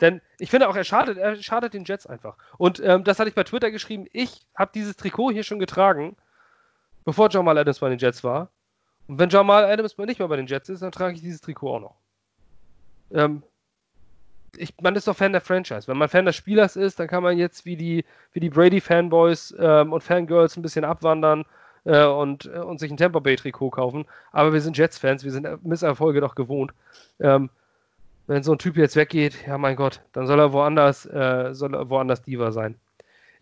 Denn ich finde auch, er schadet, er schadet den Jets einfach. Und ähm, das hatte ich bei Twitter geschrieben. Ich habe dieses Trikot hier schon getragen, bevor Jamal Adams bei den Jets war. Und wenn Jamal Adams nicht mehr bei den Jets ist, dann trage ich dieses Trikot auch noch. Ähm, ich, man ist doch Fan der Franchise. Wenn man Fan des Spielers ist, dann kann man jetzt wie die, wie die Brady-Fanboys ähm, und Fangirls ein bisschen abwandern äh, und, äh, und sich ein Tampa Bay-Trikot kaufen. Aber wir sind Jets-Fans, wir sind Misserfolge doch gewohnt. Ähm, wenn so ein Typ jetzt weggeht, ja mein Gott, dann soll er woanders, äh, soll er woanders Diva sein.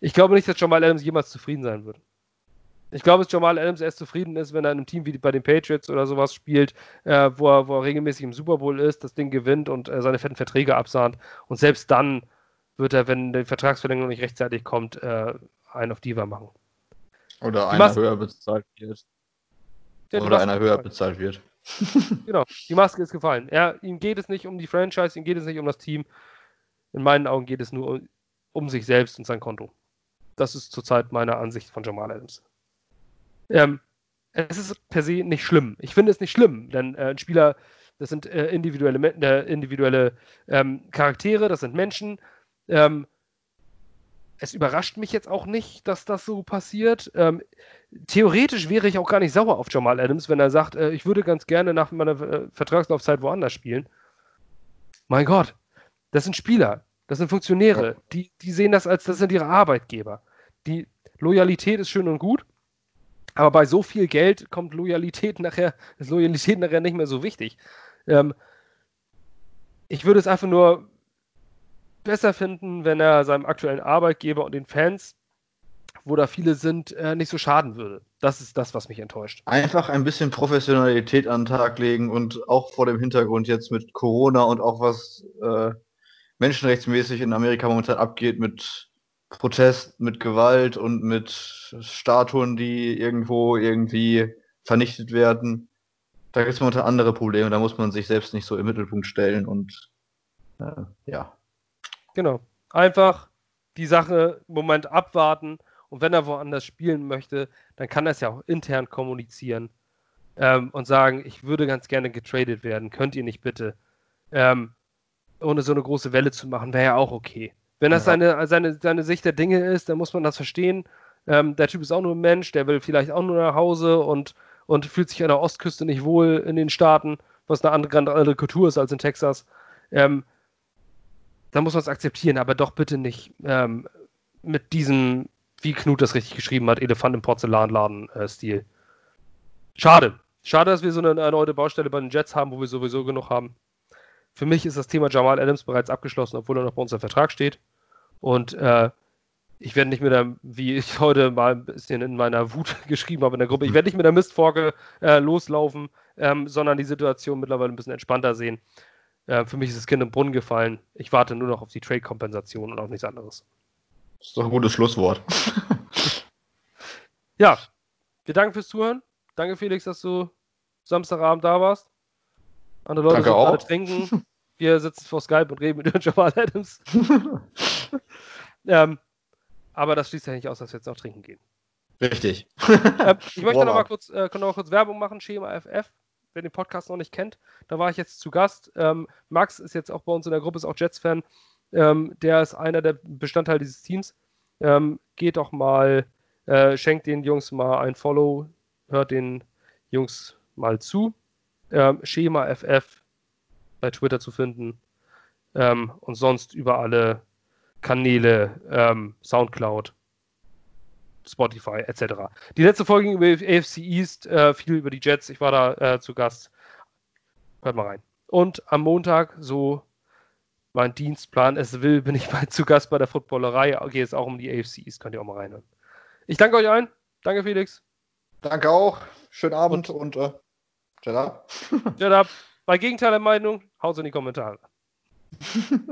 Ich glaube nicht, dass Jamal Adams jemals zufrieden sein wird. Ich glaube, dass Jamal Adams erst zufrieden ist, wenn er in einem Team wie bei den Patriots oder sowas spielt, äh, wo, er, wo er regelmäßig im Super Bowl ist, das Ding gewinnt und äh, seine fetten Verträge absahnt. Und selbst dann wird er, wenn die Vertragsverlängerung nicht rechtzeitig kommt, äh, einen auf Diva machen. Oder die einer Mas höher bezahlt wird. Ja, Oder einer höher bezahlt wird. genau, die Maske ist gefallen. Er, ihm geht es nicht um die Franchise, ihm geht es nicht um das Team. In meinen Augen geht es nur um, um sich selbst und sein Konto. Das ist zurzeit meine Ansicht von Jamal Adams. Ähm, es ist per se nicht schlimm. Ich finde es nicht schlimm, denn äh, ein Spieler, das sind äh, individuelle, äh, individuelle ähm, Charaktere, das sind Menschen. Ähm, es überrascht mich jetzt auch nicht, dass das so passiert. Ähm, theoretisch wäre ich auch gar nicht sauer auf Jamal Adams, wenn er sagt, äh, ich würde ganz gerne nach meiner äh, Vertragslaufzeit woanders spielen. Mein Gott, das sind Spieler, das sind Funktionäre, die, die sehen das als, das sind ihre Arbeitgeber. Die Loyalität ist schön und gut, aber bei so viel Geld kommt Loyalität nachher, ist Loyalität nachher nicht mehr so wichtig. Ähm, ich würde es einfach nur besser finden, wenn er seinem aktuellen Arbeitgeber und den Fans, wo da viele sind, äh, nicht so schaden würde. Das ist das, was mich enttäuscht. Einfach ein bisschen Professionalität an den Tag legen und auch vor dem Hintergrund jetzt mit Corona und auch was äh, menschenrechtsmäßig in Amerika momentan abgeht mit Protest, mit Gewalt und mit Statuen, die irgendwo irgendwie vernichtet werden. Da gibt es momentan andere Probleme, da muss man sich selbst nicht so im Mittelpunkt stellen und äh, ja. Genau. Einfach die Sache im Moment abwarten und wenn er woanders spielen möchte, dann kann er es ja auch intern kommunizieren ähm, und sagen, ich würde ganz gerne getradet werden, könnt ihr nicht bitte. Ähm, ohne so eine große Welle zu machen, wäre ja auch okay. Wenn das ja. seine, seine, seine Sicht der Dinge ist, dann muss man das verstehen. Ähm, der Typ ist auch nur ein Mensch, der will vielleicht auch nur nach Hause und, und fühlt sich an der Ostküste nicht wohl in den Staaten, was eine andere, andere Kultur ist als in Texas. Ähm, dann muss man es akzeptieren, aber doch bitte nicht ähm, mit diesem, wie Knut das richtig geschrieben hat, Elefant im Porzellanladen-Stil. Schade. Schade, dass wir so eine erneute Baustelle bei den Jets haben, wo wir sowieso genug haben. Für mich ist das Thema Jamal Adams bereits abgeschlossen, obwohl er noch bei uns im Vertrag steht. Und äh, ich werde nicht mit der, wie ich heute mal ein bisschen in meiner Wut geschrieben habe in der Gruppe, ich werde nicht mit der Mistforke äh, loslaufen, ähm, sondern die Situation mittlerweile ein bisschen entspannter sehen. Äh, für mich ist das Kind im Brunnen gefallen. Ich warte nur noch auf die Trade-Kompensation und auf nichts anderes. Das ist doch ein gutes Schlusswort. ja, wir danken fürs Zuhören. Danke, Felix, dass du Samstagabend da warst. Andere Leute sind gerade trinken. Wir sitzen vor Skype und reden mit Jamal Adams. ähm, aber das schließt ja nicht aus, dass wir jetzt noch trinken gehen. Richtig. ähm, ich möchte noch mal, kurz, äh, noch mal kurz Werbung machen, Schema FF wer den Podcast noch nicht kennt, da war ich jetzt zu Gast. Ähm, Max ist jetzt auch bei uns in der Gruppe, ist auch Jets-Fan. Ähm, der ist einer der Bestandteile dieses Teams. Ähm, geht doch mal, äh, schenkt den Jungs mal ein Follow, hört den Jungs mal zu. Ähm, Schema FF bei Twitter zu finden ähm, und sonst über alle Kanäle, ähm, Soundcloud, Spotify etc. Die letzte Folge ging über AFC East, äh, viel über die Jets. Ich war da äh, zu Gast. Hört mal rein. Und am Montag, so mein Dienstplan es will, bin ich mal zu Gast bei der Footballerei. Geht es auch um die AFC East, könnt ihr auch mal reinhören. Ich danke euch allen. Danke, Felix. Danke auch. Schönen Abend und, und äh, Jet up. Jet up. Bei Gegenteil der Meinung, haut in die Kommentare.